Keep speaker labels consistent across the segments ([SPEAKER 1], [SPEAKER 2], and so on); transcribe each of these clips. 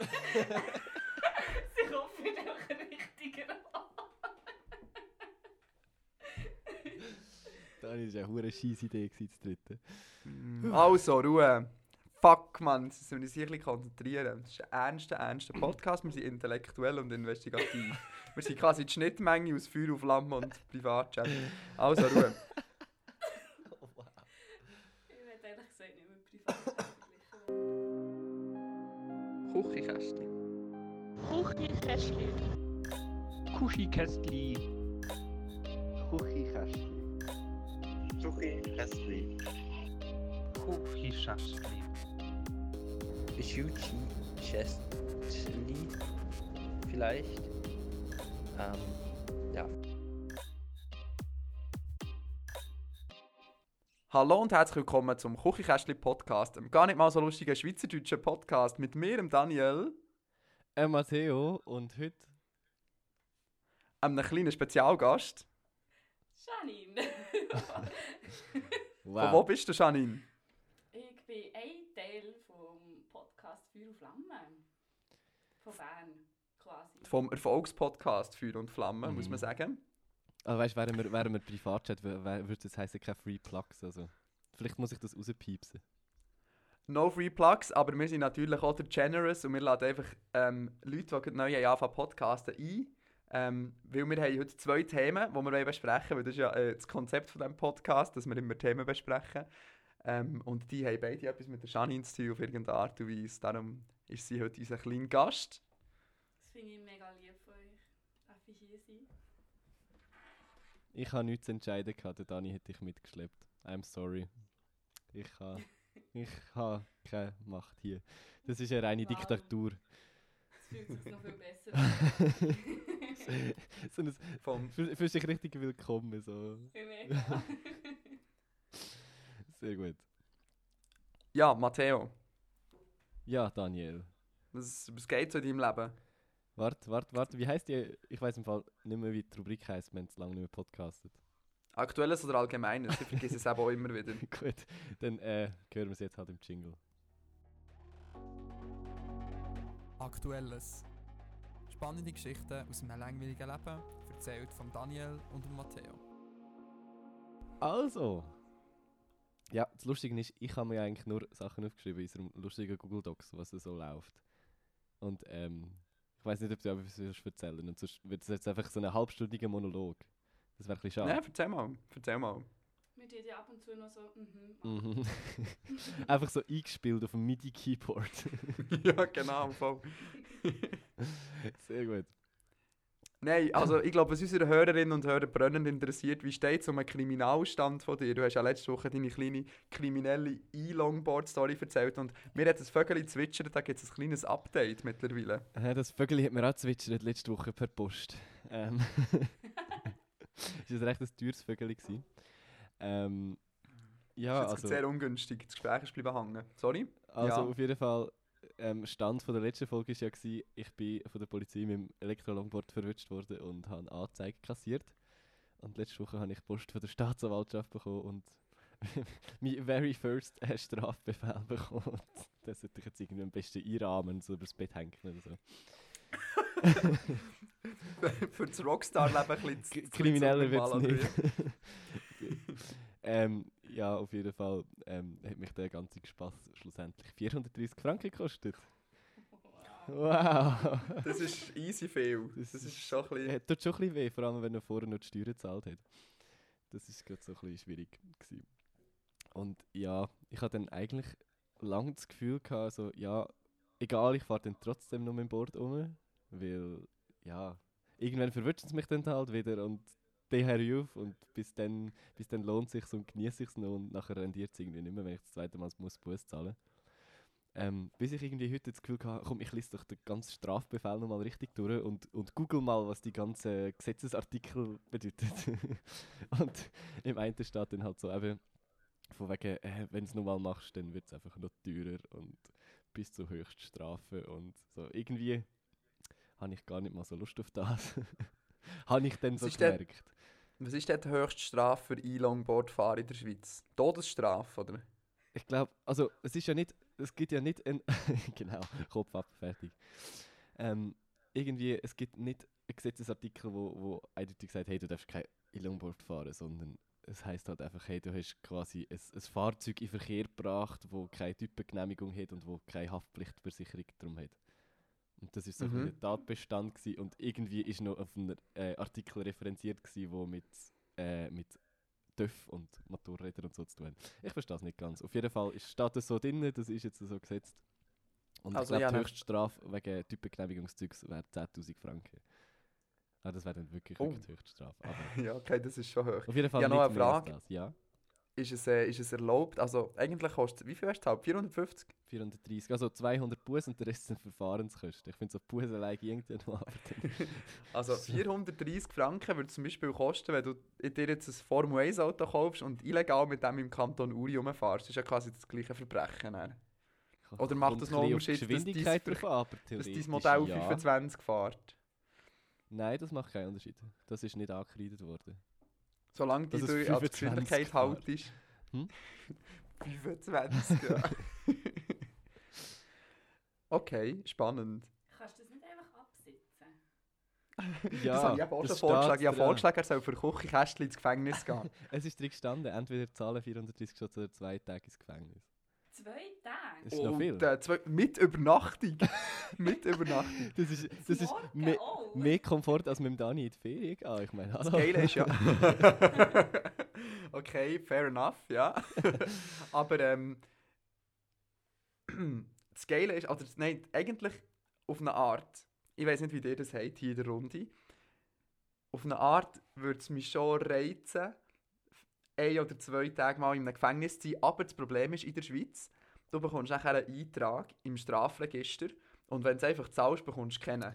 [SPEAKER 1] Sie kommt den richtigen
[SPEAKER 2] Das war eine hure scheisse Idee, gewesen, das dritte.
[SPEAKER 3] Also, Ruhe. Fuck, Mann, jetzt müssen wir uns hier ein bisschen konzentrieren. Das ist ein ernster, ernster Podcast. Wir sind intellektuell und investigativ. wir sind quasi die Schnittmenge aus Feuer auf Flamme und Privatchat. Also, Ruhe. Hallo und herzlich willkommen zum Küchenkästchen Podcast, einem gar nicht mal so lustigen schweizerdeutschen Podcast mit mir, dem Daniel,
[SPEAKER 2] Äh, Matteo, und heute
[SPEAKER 3] einem kleinen Spezialgast.
[SPEAKER 1] Janine.
[SPEAKER 3] Von wo bist du, Janine?
[SPEAKER 1] ich bin ein Teil vom Podcast Feuer und Flamme. Von Bern, quasi.
[SPEAKER 3] Vom Erfolgspodcast Feuer und Flamme,
[SPEAKER 2] Mhm.
[SPEAKER 3] muss man sagen.
[SPEAKER 2] Also weißt du, wären wir, wären wir Privatchat, würde das heißen keine Free Plugs. Also. Vielleicht muss ich das rauspiepsen.
[SPEAKER 3] No Free Plugs, aber wir sind natürlich auch der Generous und wir laden einfach ähm, Leute, die gerade neu haben anfangen podcasten, ein. Ähm, weil wir haben heute zwei Themen, die wir wollen besprechen wollen. Das ist ja äh, das Konzept von diesem Podcast, dass wir immer Themen besprechen. Ähm, und die haben beide etwas mit der Janine zu tun, auf irgendeine Art und Weise. Darum ist sie heute unser kleiner Gast.
[SPEAKER 1] Das finde ich mega lieb von euch. Darf ich hier sein?
[SPEAKER 2] Ich habe nichts zu entscheiden gehabt, der Dani hätte ich mitgeschleppt. I'm sorry. Ich habe ich ha keine Macht hier. Das ist eine reine
[SPEAKER 1] Wow.
[SPEAKER 2] Diktatur.
[SPEAKER 1] Es fühlt sich noch viel besser an.
[SPEAKER 2] so ein,
[SPEAKER 3] Vom
[SPEAKER 2] fühlst dich richtig willkommen. So.
[SPEAKER 1] Mega.
[SPEAKER 2] Sehr gut.
[SPEAKER 3] ja, Matteo,
[SPEAKER 2] Ja, Daniel.
[SPEAKER 3] was, was geht so in deinem Leben?
[SPEAKER 2] Warte, warte, warte. Wie heißt die? Ich weiß im Fall nicht mehr, wie die Rubrik heißt, wenn es lange nicht mehr podcastet.
[SPEAKER 3] Aktuelles oder Allgemeines? Ich vergesse es eben auch immer wieder.
[SPEAKER 2] Gut, dann äh, hören wir es jetzt halt im Jingle.
[SPEAKER 4] Aktuelles. Spannende Geschichten aus einem langweiligen Leben, erzählt von Daniel und dem Matteo.
[SPEAKER 2] Also. Ja, das Lustige ist, ich habe mir eigentlich nur Sachen aufgeschrieben in unserem lustigen Google Docs, was so läuft. Und ähm, ich weiß nicht, ob du etwas willst erzählen Und sonst wird es jetzt einfach so ein halbstündiger Monolog. Das wäre ein bisschen
[SPEAKER 3] Ja,
[SPEAKER 2] schade.
[SPEAKER 3] erzähl mal. Erzähl mal.
[SPEAKER 1] Wir tun ja ab und zu noch so, mhm.
[SPEAKER 2] Mhm. einfach so eingespielt auf dem MIDI-Keyboard.
[SPEAKER 3] ja, genau. Voll.
[SPEAKER 2] Sehr gut.
[SPEAKER 3] Nein, also ich glaube, was unsere Hörerinnen und Hörer brennend interessiert, wie steht es um einen Kriminalstand von dir? Du hast ja letzte Woche deine kleine kriminelle E-Longboard-Story erzählt und mir hat das Vögel zwitschert, da gibt es ein kleines Update mittlerweile.
[SPEAKER 2] Das Vögel hat mir auch zwitschert letzte Woche per Post. Ähm, das war ein recht ein teures Vögel. gewesen. Ähm, ja,
[SPEAKER 3] das ist jetzt
[SPEAKER 2] also,
[SPEAKER 3] sehr ungünstig, das Gespräch ist bleiben hängen. Sorry?
[SPEAKER 2] also
[SPEAKER 3] ja.
[SPEAKER 2] auf jeden Fall, ähm, Stand von der letzten Folge war ja, gewesen, ich bin von der Polizei mit dem Elektrolongboard verwünscht worden und habe eine Anzeige kassiert. Und letzte Woche habe ich Post von der Staatsanwaltschaft bekommen und mein very first äh, Strafbefehl bekommen. Und das sollte ich jetzt irgendwie am besten einrahmen, so übers Bett hängen oder so.
[SPEAKER 3] Für das Rockstar-Leben ein bisschen zu-
[SPEAKER 2] Krimineller wird es nicht. ähm, ja, auf jeden Fall ähm, hat mich der ganze Spaß schlussendlich 430 Franken gekostet. Wow!
[SPEAKER 3] Das ist easy viel.
[SPEAKER 2] Das
[SPEAKER 3] Das,
[SPEAKER 2] ist-
[SPEAKER 3] schon ein bisschen...
[SPEAKER 2] Hat tut schon ein bisschen weh, vor allem wenn er vorher noch die Steuern gezahlt hat. Das ist gerade so ein bisschen schwierig gewesen. Und ja, ich hatte dann eigentlich lange das Gefühl gehabt, so, ja, egal, ich fahre dann trotzdem noch mit dem Board um, weil, ja, irgendwann verwirrt es mich dann halt wieder und höre auf und bis dann, bis dann lohnt es sich und genieße ich es noch und nachher rendiert es irgendwie nicht mehr, wenn ich das zweite Mal muss Bus zahlen ähm, bis ich irgendwie heute das Gefühl hatte, komm, ich lese doch den ganzen Strafbefehl nochmal richtig durch und, und google mal, was die ganzen Gesetzesartikel bedeuten. und im einen steht dann halt so eben, von wegen, äh, wenn du es nochmal machst, dann wird es einfach noch teurer und bis zur Höchststrafe und so. Irgendwie habe ich gar nicht mal so Lust auf das. habe ich dann so gemerkt.
[SPEAKER 3] Was ist denn die höchste Strafe für E-Longboard-Fahren in der Schweiz? Todesstrafe, oder?
[SPEAKER 2] Ich glaube, also es ist ja nicht es gibt ja nicht ein. genau, Kopf ab, fertig. Ähm, irgendwie, es gibt nicht einen Gesetzesartikel, wo, wo eindeutig sagt, hey, du darfst kein Longboard fahren, sondern es heißt halt einfach, hey, du hast quasi ein, ein Fahrzeug in Verkehr gebracht, wo keine Typengenehmigung hat und wo keine Haftpflichtversicherung drum hat. Und das ist so ein
[SPEAKER 3] Mhm.
[SPEAKER 2] der Tatbestand gewesen. und irgendwie ist noch auf einen äh, Artikel referenziert gewesen, wo mit, äh, mit TÜV und Motorrädern und so zu tun hat. Ich verstehe das nicht ganz. Auf jeden Fall ist, steht das so drin, das ist jetzt so gesetzt. Und
[SPEAKER 3] Also,
[SPEAKER 2] ich glaube,
[SPEAKER 3] ja,
[SPEAKER 2] die
[SPEAKER 3] ne-
[SPEAKER 2] Höchststrafe wegen Typengenehmigungszeugs wäre 10'000 Franken. Ah, das wäre dann wirklich,
[SPEAKER 3] Oh.
[SPEAKER 2] wirklich die Höchststrafe.
[SPEAKER 3] Ja, okay, das ist schon hoch.
[SPEAKER 2] auf jeden Fall
[SPEAKER 3] Ja, noch eine Frage.
[SPEAKER 2] Ja,
[SPEAKER 3] Ist es, äh, ist es erlaubt? Also eigentlich kostet wie viel hast du gezahlt? 450?
[SPEAKER 2] 430. Also 200 Bus und der Rest sind Verfahrenskosten. Ich finde so Bus allein aber dann-
[SPEAKER 3] Also 430 Franken würde zum Beispiel kosten, wenn du dir jetzt ein Formel 1 Auto kaufst und illegal mit dem im Kanton Uri rumfährst. Das ist ja quasi das gleiche Verbrechen. dann. Oder macht das noch
[SPEAKER 2] auf
[SPEAKER 3] Unterschied, dass dein Dass dein Modell
[SPEAKER 2] ja.
[SPEAKER 3] 25 fährt.
[SPEAKER 2] Nein, das macht keinen Unterschied. Das ist nicht angekreidet worden.
[SPEAKER 3] Solange die du an die
[SPEAKER 2] 25
[SPEAKER 3] Geschwindigkeit haltest.
[SPEAKER 2] Hm?
[SPEAKER 3] 25, ja. okay, spannend.
[SPEAKER 1] Kannst du das nicht einfach absitzen?
[SPEAKER 2] Ja,
[SPEAKER 3] das habe ich auch schon
[SPEAKER 2] das
[SPEAKER 3] vorgeschlagen. Ich habe vorgeschlagen, er soll für Küchenkästchen ins Gefängnis gehen.
[SPEAKER 2] Es ist drin gestanden, entweder zahlen 430 Stutz oder zwei Tage ins Gefängnis.
[SPEAKER 1] Zwei Tage?
[SPEAKER 2] Das ist noch viel.
[SPEAKER 3] Und, äh, zwei, mit Übernachtung. mit Übernachtung.
[SPEAKER 2] Das ist, das ist
[SPEAKER 1] Morgen
[SPEAKER 2] me
[SPEAKER 1] auch?
[SPEAKER 2] mehr Komfort, als mit dem Dani in die Ferien gehen. Ich meine,
[SPEAKER 3] Das. Geile ist ja. okay, fair enough, ja. Aber ähm, das Geile ist, oder nein, eigentlich auf eine Art, ich weiß nicht, wie ihr das habt hier in der Runde, auf eine Art würde es mich schon reizen, ein oder zwei Tage mal in einem Gefängnis zu sein. Aber das Problem ist in der Schweiz, du bekommst nachher einen Eintrag im Strafregister und wenn du es einfach zahlst, bekommst du keinen.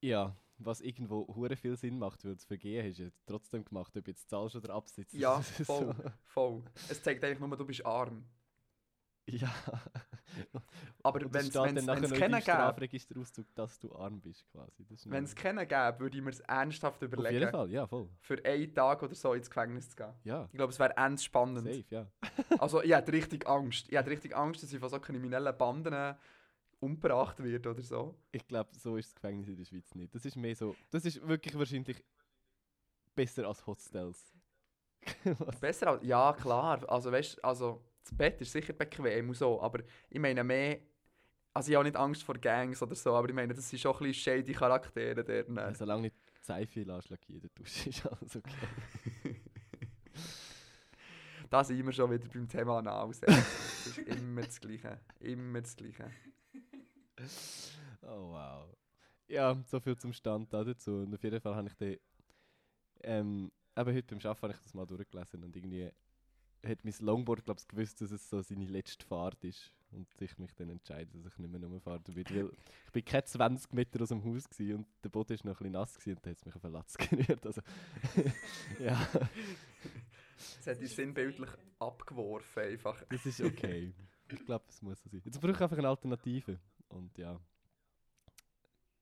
[SPEAKER 2] Ja, was irgendwo hure viel Sinn macht, weil das Vergehen hast du trotzdem gemacht, ob du jetzt zahlst oder absitzt.
[SPEAKER 3] Ja, voll. Voll. Es zeigt eigentlich nur, du bist arm.
[SPEAKER 2] Ja.
[SPEAKER 3] Aber wenn
[SPEAKER 2] es deinem
[SPEAKER 3] gäbe,
[SPEAKER 2] Strafregisterauszug, dass du arm bist, quasi.
[SPEAKER 3] Wenn es keinen gäbe, würde ich mir es ernsthaft
[SPEAKER 2] Auf jeden
[SPEAKER 3] überlegen,
[SPEAKER 2] Fall, ja, voll.
[SPEAKER 3] für einen Tag oder so ins Gefängnis zu gehen.
[SPEAKER 2] Ja,
[SPEAKER 3] Ich glaube, es wäre ernst spannend.
[SPEAKER 2] safe, ja.
[SPEAKER 3] Also ich hätte richtig Angst. Ich hätte richtig Angst, dass ich von so kriminellen Banden umgebracht werde oder so.
[SPEAKER 2] Ich glaube, so ist das Gefängnis in der Schweiz nicht. Das ist mehr so, das ist wirklich wahrscheinlich besser als Hostels.
[SPEAKER 3] Besser als... Ja, klar. Also weißt also das Bett ist sicher bequem und so, aber ich meine mehr... Also ich habe nicht Angst vor Gangs oder so, aber ich meine, das sind schon ein bisschen shady Charaktere der.
[SPEAKER 2] Ja, solange nicht Seife der Dusche ist alles okay.
[SPEAKER 3] Da sind wir schon wieder beim Thema Analsex. Das ist immer das Gleiche. Immer das Gleiche.
[SPEAKER 2] Oh wow. Ja, so viel zum Stand da dazu. Und auf jeden Fall habe ich den, ähm, eben heute beim Arbeiten habe ich das mal durchgelesen und irgendwie hat mein Longboard, glaube ich, gewusst, dass es so seine letzte Fahrt ist und ich mich dann entscheide, dass ich nicht mehr rumfahren will. Weil ich bin keine 20 Meter aus dem Haus gewesen und der Boden war noch ein bisschen nass gewesen und da hat es mich auf den Latz gerührt. Also, ja,
[SPEAKER 3] Das hat dich sinnbildlich abgeworfen einfach.
[SPEAKER 2] das ist okay. Ich glaube, es muss so sein. Jetzt brauche ich einfach eine Alternative. Und ja,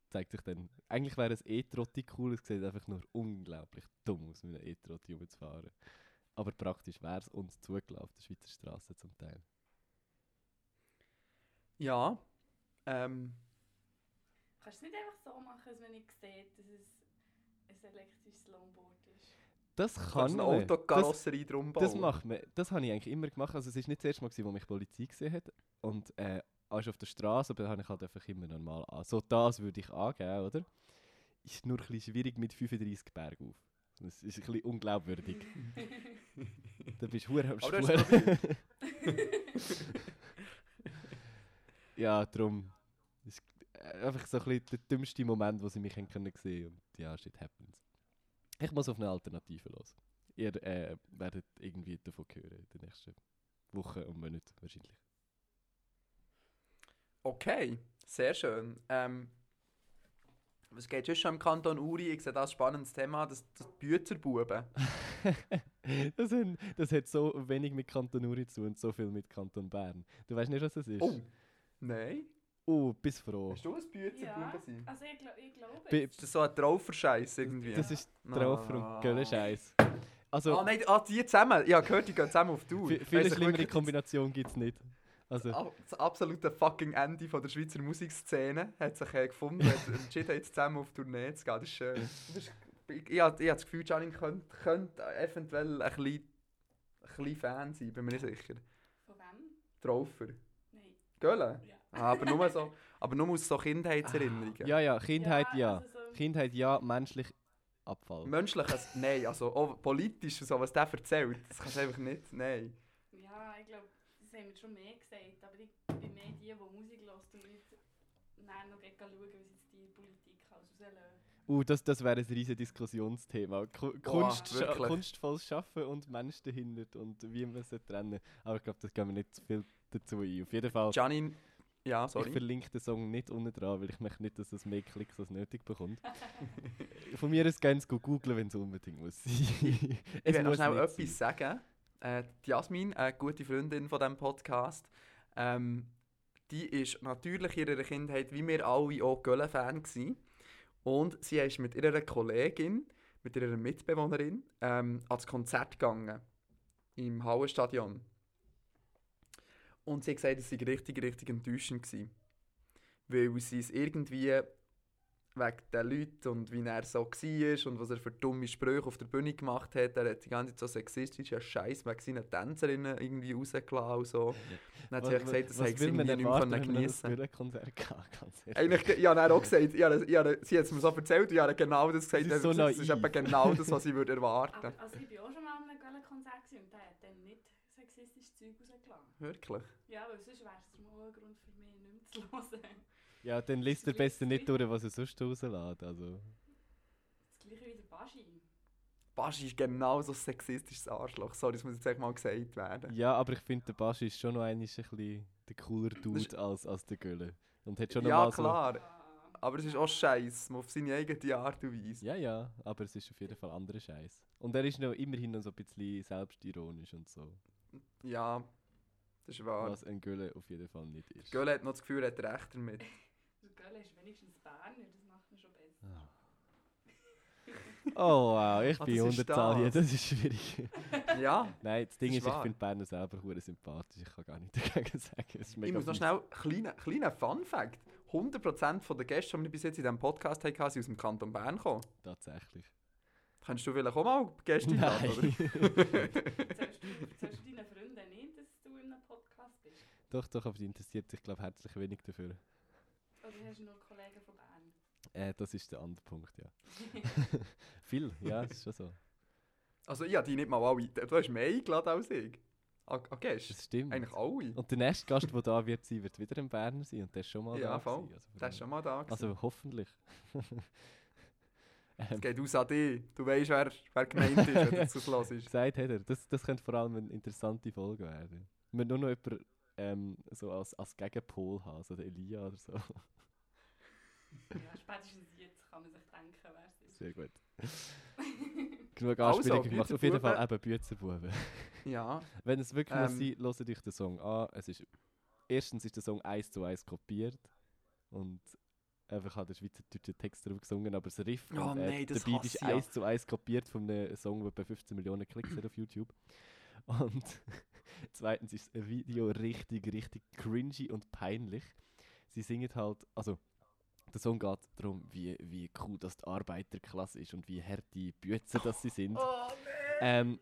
[SPEAKER 2] zeigt sich dann. Eigentlich wäre ein E-Trotti cool, es sieht einfach nur unglaublich dumm aus, mit einem E-Trotti rumzufahren. Aber praktisch wäre es und zugelassen auf der Schweizer Straße zum Teil.
[SPEAKER 3] Ja. Ähm,
[SPEAKER 1] Kannst du es nicht einfach so machen, als wenn ich sehe, dass es ein elektrisches Longboard ist?
[SPEAKER 2] Das
[SPEAKER 3] kannst
[SPEAKER 2] kann
[SPEAKER 3] eine
[SPEAKER 2] man. Das,
[SPEAKER 3] Autokarosserie drum bauen.
[SPEAKER 2] das macht man. Das habe ich eigentlich immer gemacht. Also es ist nicht das erste Mal, gewesen, wo mich die Polizei gesehen hat. Und äh, als auf der Straße, aber habe ich halt einfach immer normal an. So das würde ich angeben, oder? Ist nur ein bisschen schwierig mit 35 Berg auf. Das ist ein bisschen unglaubwürdig. da bist du am
[SPEAKER 3] du
[SPEAKER 2] Spuren. ja, darum. Das ist äh, einfach so ein bisschen der dümmste Moment, wo sie mich haben können sehen Und ja, shit happens. Ich muss auf eine Alternative los. Ihr äh, werdet irgendwie davon hören in den nächsten Wochen und Monaten wahrscheinlich.
[SPEAKER 3] Okay, sehr schön. Ähm, was geht schon im Kanton Uri? Ich sehe das ein spannendes Thema, das, das Büzerbuben.
[SPEAKER 2] das, hat, das hat so wenig mit Kanton Uri zu tun und so viel mit Kanton Bern. Du weißt nicht, was das ist?
[SPEAKER 3] Oh, nein.
[SPEAKER 2] Oh, bist froh.
[SPEAKER 3] Hast du ein Büzerbuben
[SPEAKER 1] Ja,
[SPEAKER 3] sein?
[SPEAKER 1] also ich, gl ich glaube es.
[SPEAKER 3] Ist das so ein Trauferscheiß irgendwie?
[SPEAKER 2] Das ist
[SPEAKER 3] Ah.
[SPEAKER 2] Traufer und Göllenscheiß. Also,
[SPEAKER 3] Ah nein, ah, die zusammen. Ja, gehört, die gehen zusammen auf Tour.
[SPEAKER 2] viel
[SPEAKER 3] ich
[SPEAKER 2] schlimmere Kombination gibt es nicht. Also,
[SPEAKER 3] Das absolute fucking Ende von der Schweizer Musikszene hat sich äh, gefunden, hat entschieden, jetzt zusammen auf Tournee zu gehen. Das ist schön. Das ist, ich, ich, habe- ich habe das Gefühl, Janine könnte, könnte eventuell ein bisschen, ein bisschen Fan sein, bin mir nicht sicher.
[SPEAKER 1] Von wem?
[SPEAKER 3] Traufer.
[SPEAKER 1] Nein.
[SPEAKER 3] Gölle?
[SPEAKER 1] Ja.
[SPEAKER 3] Ah, aber nur so, aber nur aus so Kindheitserinnerungen.
[SPEAKER 2] ja, ja, Kindheit ja.
[SPEAKER 1] also so-
[SPEAKER 2] Kindheit ja, menschlich Abfall.
[SPEAKER 3] Menschliches, nein, also auch politisch, so, was der erzählt, das kannst du einfach nicht, nein.
[SPEAKER 1] Ja, ich glaube, das haben wir schon mehr gesagt, aber ich bin mehr die, die Musik hören und nicht dann noch schauen, wie sie jetzt die Politik rauslösen.
[SPEAKER 2] Uh, das, das wäre ein riesiges Diskussionsthema. Ku-
[SPEAKER 3] Boah,
[SPEAKER 2] Kunst, scha kunstvolles Schaffen und Mensch dahinter und wie man sie trennen. Aber ich glaube, das gehen wir nicht zu viel dazu ein. Auf jeden Fall,
[SPEAKER 3] Janine, ja,
[SPEAKER 2] ich
[SPEAKER 3] sorry.
[SPEAKER 2] verlinke den Song nicht unten dran, weil ich möchte nicht, dass es mehr Klicks als nötig bekommt. Von mir aus gerne googeln, wenn es unbedingt muss sein.
[SPEAKER 3] Ich
[SPEAKER 2] Es
[SPEAKER 3] will noch schnell etwas sagen. Äh, Jasmin, eine gute Freundin von diesem Podcast, ähm, die ist natürlich in ihrer Kindheit, wie wir alle, auch gewesen. Und sie ist mit ihrer Kollegin, mit ihrer Mitbewohnerin, ähm, ans Konzert gegangen. Im Hauenstadion. Und sie hat gesagt, es sei richtig, richtig enttäuschend gewesen. Weil sie es irgendwie wegen den Leuten und wie er so war und was er für dumme Sprüche auf der Bühne gemacht hat. Er hat die ganze Zeit so sexistischen Scheiß wegen seinen Tänzerinnen irgendwie rausgelassen und so. Dann hat sie gesagt, das hätte sie irgendwie nicht mehr können geniessen
[SPEAKER 2] Konzert ehrlich.
[SPEAKER 3] Eigentlich, ich habe dann auch gesagt, ich habe, sie hat es mir so erzählt und ich habe genau das gesagt.
[SPEAKER 2] Sie ist so
[SPEAKER 3] das ist etwa genau das, was ich würde erwarten
[SPEAKER 1] Aber also ich bin auch schon mal an einem gewesen und der hat dann nicht sexistisches Zeug rausgelassen.
[SPEAKER 3] Wirklich.
[SPEAKER 1] Ja, weil sonst wäre es mal ein Grund für mich, nicht mehr zu hören.
[SPEAKER 2] Ja, dann liest er besser nicht durch, was er sonst rauslässt. Also.
[SPEAKER 1] Das gleiche wie der Baschi.
[SPEAKER 3] Baschi ist genau so ein sexistisches Arschloch. Sorry, das muss jetzt echt mal gesagt werden.
[SPEAKER 2] Ja, aber ich finde, der Basch ist schon noch ein bisschen der cooler Dude als, als der Gölle. Und hat schon noch
[SPEAKER 3] Ja,
[SPEAKER 2] mal so...
[SPEAKER 3] klar.
[SPEAKER 1] Ah,
[SPEAKER 3] Aber es ist auch scheiße, auf seine eigene Art und Weise.
[SPEAKER 2] Ja, ja, aber es ist auf jeden Fall anderer Scheiß. Und er ist noch immerhin noch so ein bisschen selbstironisch und so.
[SPEAKER 3] Ja, das ist wahr.
[SPEAKER 2] Was ein Gölle auf jeden Fall nicht ist.
[SPEAKER 3] Gölle hat noch das Gefühl, er hat recht damit.
[SPEAKER 1] Göllen ist wenigstens Berner, das macht mir schon besser.
[SPEAKER 2] Ah. Oh wow, ich
[SPEAKER 3] Ah,
[SPEAKER 2] bin Unterzahl hier,
[SPEAKER 3] das.
[SPEAKER 2] das ist schwierig.
[SPEAKER 3] Ja,
[SPEAKER 2] Nein, das Ding
[SPEAKER 3] Das
[SPEAKER 2] ist,
[SPEAKER 3] ist
[SPEAKER 2] ich finde Berner selber hure sympathisch. Ich kann gar nicht dagegen sagen. Es ist
[SPEAKER 3] ich muss noch schnell kleiner kleiner Fun Fact. 100% der Gäste, die wir bis jetzt in diesem Podcast hatten, sind aus dem Kanton Bern gekommen.
[SPEAKER 2] Tatsächlich.
[SPEAKER 3] Kannst du vielleicht auch mal Gäste einladen, oder?
[SPEAKER 1] Du deinen Freunden nicht, dass du in einem Podcast bist?
[SPEAKER 2] doch, doch, aber die interessiert sich, glaube ich, herzlich wenig dafür.
[SPEAKER 1] Oder hast du nur Kollegen von Bern?
[SPEAKER 2] Äh, das ist der andere Punkt, ja. Viel, ja, das ist schon so.
[SPEAKER 3] Also ich habe die nicht mal alle... Du hast mehr eingeladen als ich. An, an Gäste.
[SPEAKER 2] Das stimmt.
[SPEAKER 3] Eigentlich alle.
[SPEAKER 2] Und der nächste Gast, der da wird sein, wird wieder ein Berner sein und der ist schon mal
[SPEAKER 3] Ja,
[SPEAKER 2] da.
[SPEAKER 3] voll.
[SPEAKER 2] gewesen. Also,
[SPEAKER 3] Der ist schon mal da. gewesen.
[SPEAKER 2] also hoffentlich.
[SPEAKER 3] Es
[SPEAKER 2] ähm,
[SPEAKER 3] geht aus an dich. Du weißt, wer, wer gemeint ist, wenn du das hörst.
[SPEAKER 2] gesagt hat er, das, das könnte vor allem eine interessante Folge werden. Wir nur noch jemanden ähm, so als, als Gegenpol haben, so der Elia oder so.
[SPEAKER 1] Ja, spätestens jetzt kann man sich denken, wer es ist.
[SPEAKER 2] Sehr gut. Genug
[SPEAKER 3] Also,
[SPEAKER 2] Anspielung gemacht. Auf jeden Fall eben Büzenbuben.
[SPEAKER 3] Ja.
[SPEAKER 2] Wenn es wirklich muss
[SPEAKER 3] Ähm.
[SPEAKER 2] sein, hört euch den Song an. Es ist, erstens ist der Song eins zu eins kopiert und einfach hat der schweizerdeutsche Text drauf gesungen, aber das Riff
[SPEAKER 3] Oh
[SPEAKER 2] und, äh,
[SPEAKER 3] nein, das
[SPEAKER 2] der Beat ist
[SPEAKER 3] ja.
[SPEAKER 2] eins zu eins kopiert von einem Song, der bei 15 Millionen Klicks hat auf YouTube. Und zweitens ist das Video richtig, richtig cringy und peinlich. Sie singen halt, also der Song geht darum, wie, wie cool das die Arbeiterklasse ist und wie hart die Büzer das sie sind.
[SPEAKER 3] Oh
[SPEAKER 2] Ähm,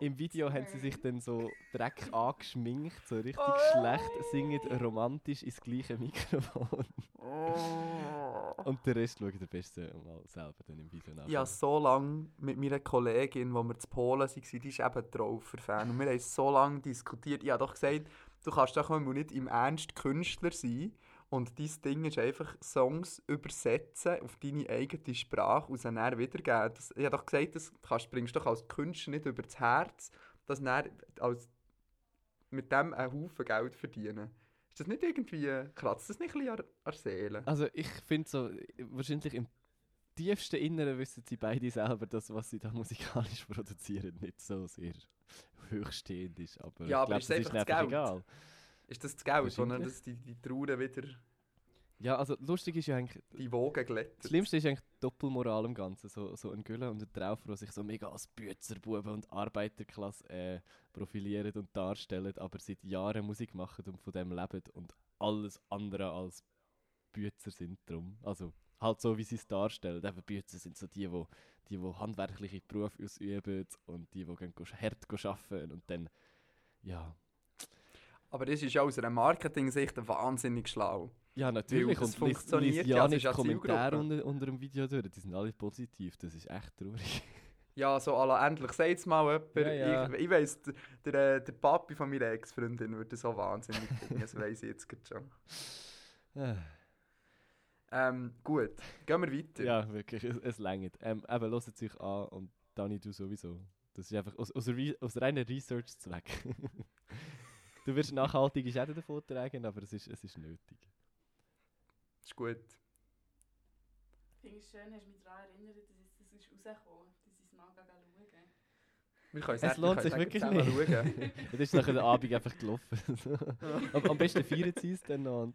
[SPEAKER 2] Im Video haben sie sich dann so Dreck angeschminkt, so richtig
[SPEAKER 3] Oh
[SPEAKER 2] schlecht, singen romantisch ins gleiche Mikrofon.
[SPEAKER 3] Oh.
[SPEAKER 2] Und den Rest schaut ihr besser mal selber dann im Video nach.
[SPEAKER 3] Habe so lange mit meiner Kollegin, wo wir zu Polen waren, die ist eben Traufer-Fan. Und wir haben so lange diskutiert. Ich habe doch gesagt, du kannst doch nicht im Ernst Künstler sein. Und dein Ding ist einfach Songs übersetzen auf deine eigene Sprache und sie dann wiedergeben. Das, ich habe doch gesagt, das kannst, bringst du doch als Künstler nicht über das Herz, dass dann als, mit dem einen Haufen Geld verdienen. Ist das nicht irgendwie, kratzt das nicht ein bisschen an, an der Seele?
[SPEAKER 2] Also ich finde so, wahrscheinlich im tiefsten Inneren wissen sie beide selber, dass was sie da musikalisch produzieren nicht so sehr hochstehend ist. Aber
[SPEAKER 3] Ja,
[SPEAKER 2] ich glaub,
[SPEAKER 3] ist
[SPEAKER 2] das
[SPEAKER 3] einfach das Geld?
[SPEAKER 2] egal.
[SPEAKER 3] Ist das das Geld, sondern dass die, die Trauer wieder...
[SPEAKER 2] Ja, also lustig ist ja eigentlich,
[SPEAKER 3] Die Wogen glättet.
[SPEAKER 2] das Schlimmste ist eigentlich Doppelmoral im Ganzen. So, so ein Gülle und ein Traufer, die sich so mega als Bützerbuben und Arbeiterklasse äh, profilieren und darstellen, aber seit Jahren Musik machen und von dem leben und alles andere als Bützer sind drum. Also halt so, wie sie es darstellen. Eben Bützer sind so die, wo, die, wo handwerkliche Berufe ausüben und die, die gehen hart arbeiten und dann, ja,
[SPEAKER 3] Aber das ist ja aus einer Marketing-Sicht wahnsinnig schlau.
[SPEAKER 2] Ja, natürlich. Und lies,
[SPEAKER 3] funktioniert
[SPEAKER 2] lies
[SPEAKER 3] ja, es
[SPEAKER 2] nicht Kommentare unter, unter dem Video durch. Die sind alle positiv. Das ist echt traurig.
[SPEAKER 3] Ja, so alla endlich sagt es mal jemand.
[SPEAKER 2] Ja, ja.
[SPEAKER 3] Ich, ich weiss, der, der, der Papi von meiner Ex-Freundin würde so wahnsinnig finden. Das weiss ich jetzt schon.
[SPEAKER 2] Äh,
[SPEAKER 3] Ähm, gut, gehen wir weiter.
[SPEAKER 2] ja, wirklich. Es, es längert. Ähm, eben, hört es euch an und Dani, du sowieso. Das ist einfach aus, aus, aus reinen Research-Zweck. du wirst nachhaltige Schäden davon tragen, aber es ist, es ist nötig.
[SPEAKER 3] Ist gut.
[SPEAKER 1] Ich finde es schön, hast du mich daran erinnert, dass es, das ist rausgekommen, dass ich es mal schauen
[SPEAKER 3] Wir können
[SPEAKER 2] Es lohnt sich wirklich nicht.
[SPEAKER 3] schauen.
[SPEAKER 2] Dann ist nachher der Abend einfach gelaufen. am, am besten feiern sie es dann noch. Und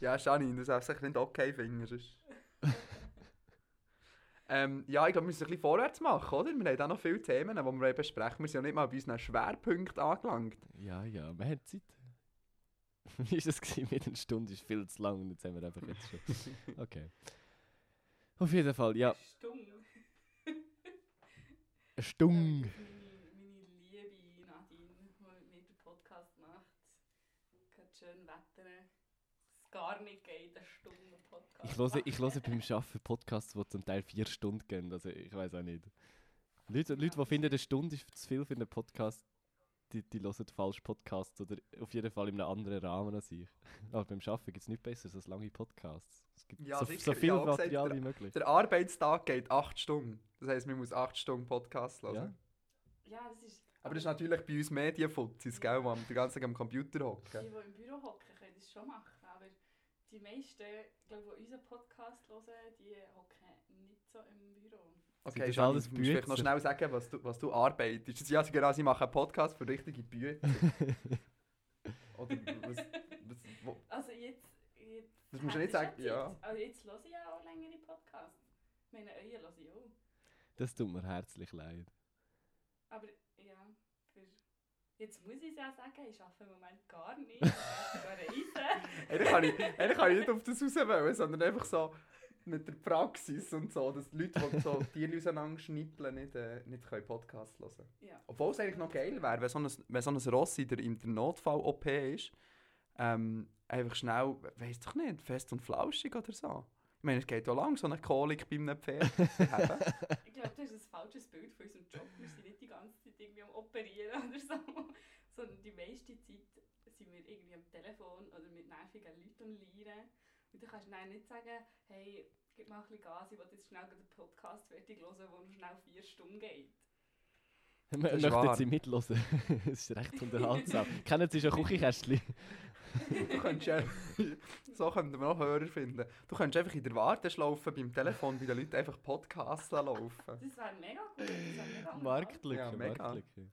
[SPEAKER 3] Ja, Janine, du sagst sicher nicht okay finden. sonst- ähm, ja, ich glaube, wir müssen ein bisschen vorwärts machen, oder? Wir haben auch noch viele Themen, die wir besprechen. Wir sind ja nicht mal bei unseren Schwerpunkten angelangt.
[SPEAKER 2] ja, ja, wir haben Zeit. Wie war das? gewesen? Mit einer Stunde ist viel zu lang und jetzt haben wir einfach jetzt schon. Okay. Auf jeden Fall, ja.
[SPEAKER 1] Stumm.
[SPEAKER 2] Eine Stunde.
[SPEAKER 1] Meine, meine liebe Nadine, die mit mir den Podcast macht. Gerade schön Wetter. Es gar nicht geht, eine Stunde.
[SPEAKER 2] Ich höre, ich höre beim Arbeiten Podcasts, die zum Teil vier Stunden gehen. Also ich weiß auch nicht. Leute, Leute die finden, eine Stunde ist zu viel für einen Podcast, die, die hören falsch Podcasts oder auf jeden Fall in einem anderen Rahmen als ich. Aber beim Arbeiten gibt es nichts Besseres als lange Podcasts. Es gibt
[SPEAKER 3] Ja,
[SPEAKER 2] so,
[SPEAKER 3] sicher.
[SPEAKER 2] so viel
[SPEAKER 3] Ja, gesagt,
[SPEAKER 2] Material
[SPEAKER 3] der-
[SPEAKER 2] wie möglich.
[SPEAKER 3] Der Arbeitstag geht 8 Stunden. Das heisst, man muss 8 Stunden Podcast hören.
[SPEAKER 2] Ja.
[SPEAKER 1] Ja, das ist...
[SPEAKER 3] Aber das ist natürlich bei uns Medienfuzis, gell, die am- den ganzen Tag am Computer
[SPEAKER 1] Die,
[SPEAKER 3] hocken.
[SPEAKER 1] die im Büro hocken, können das schon machen. Die meisten, glaube die unseren Podcast hören, die hocken nicht so im Büro.
[SPEAKER 3] Okay,
[SPEAKER 2] das
[SPEAKER 3] Janine,
[SPEAKER 2] alles
[SPEAKER 3] du musst vielleicht noch schnell sagen, was du, was du arbeitest. Das- Ja, sie- genau, sie machen einen Podcast für richtige Bücher. Oder was, was, wo,
[SPEAKER 1] Also jetzt... jetzt
[SPEAKER 3] Das musst du nicht
[SPEAKER 1] ich
[SPEAKER 3] sagen, ja.
[SPEAKER 1] Also jetzt höre ich ja auch längere Podcasts. Ich meine, euer höre ich auch.
[SPEAKER 2] Das tut mir herzlich leid.
[SPEAKER 1] Aber. Jetzt muss ich es ja sagen, ich arbeite im Moment gar nicht. Ich reisen.
[SPEAKER 3] eigentlich, kann ich, kann ich nicht auf das raus wollen, sondern einfach so mit der Praxis und so, dass die Leute, die so Tiere auseinanderschnippeln, nicht, äh, nicht können Podcast hören
[SPEAKER 1] Ja.
[SPEAKER 3] Obwohl es eigentlich noch geil wäre, wenn so ein, wenn so ein Ross in der, in der Notfall-OP ist, ähm, einfach schnell, weiss doch nicht, fest und flauschig oder so. Ich meine, es geht ja lang, so eine Kolik bei einem Pferd zu haben.
[SPEAKER 1] Ich glaube, das ist ein falsches Bild von unserem Job. Wir sind nicht die ganze Zeit irgendwie am Operieren oder so. Sondern die meiste Zeit sind wir irgendwie am Telefon oder mit nervigen Leuten am Lieren. Und du kannst dann nicht sagen, hey, gib mal ein bisschen Gas, ich will jetzt schnell den Podcast fertig hören, der noch schnell vier Stunden geht.
[SPEAKER 2] Möchten. Sie mitlosen? Es ist recht unterhaltsam. Kennen Sie schon Küchenkästchen?
[SPEAKER 3] Du könntest ja, so könnten wir auch Hörer finden. Du könntest einfach in der Warteschlaufe beim Telefon bei den Leuten einfach Podcasts laufen.
[SPEAKER 1] Das wäre mega mega unterhaltsam.
[SPEAKER 2] Marktlücke,
[SPEAKER 3] Ja, mega.
[SPEAKER 2] Marktlücke.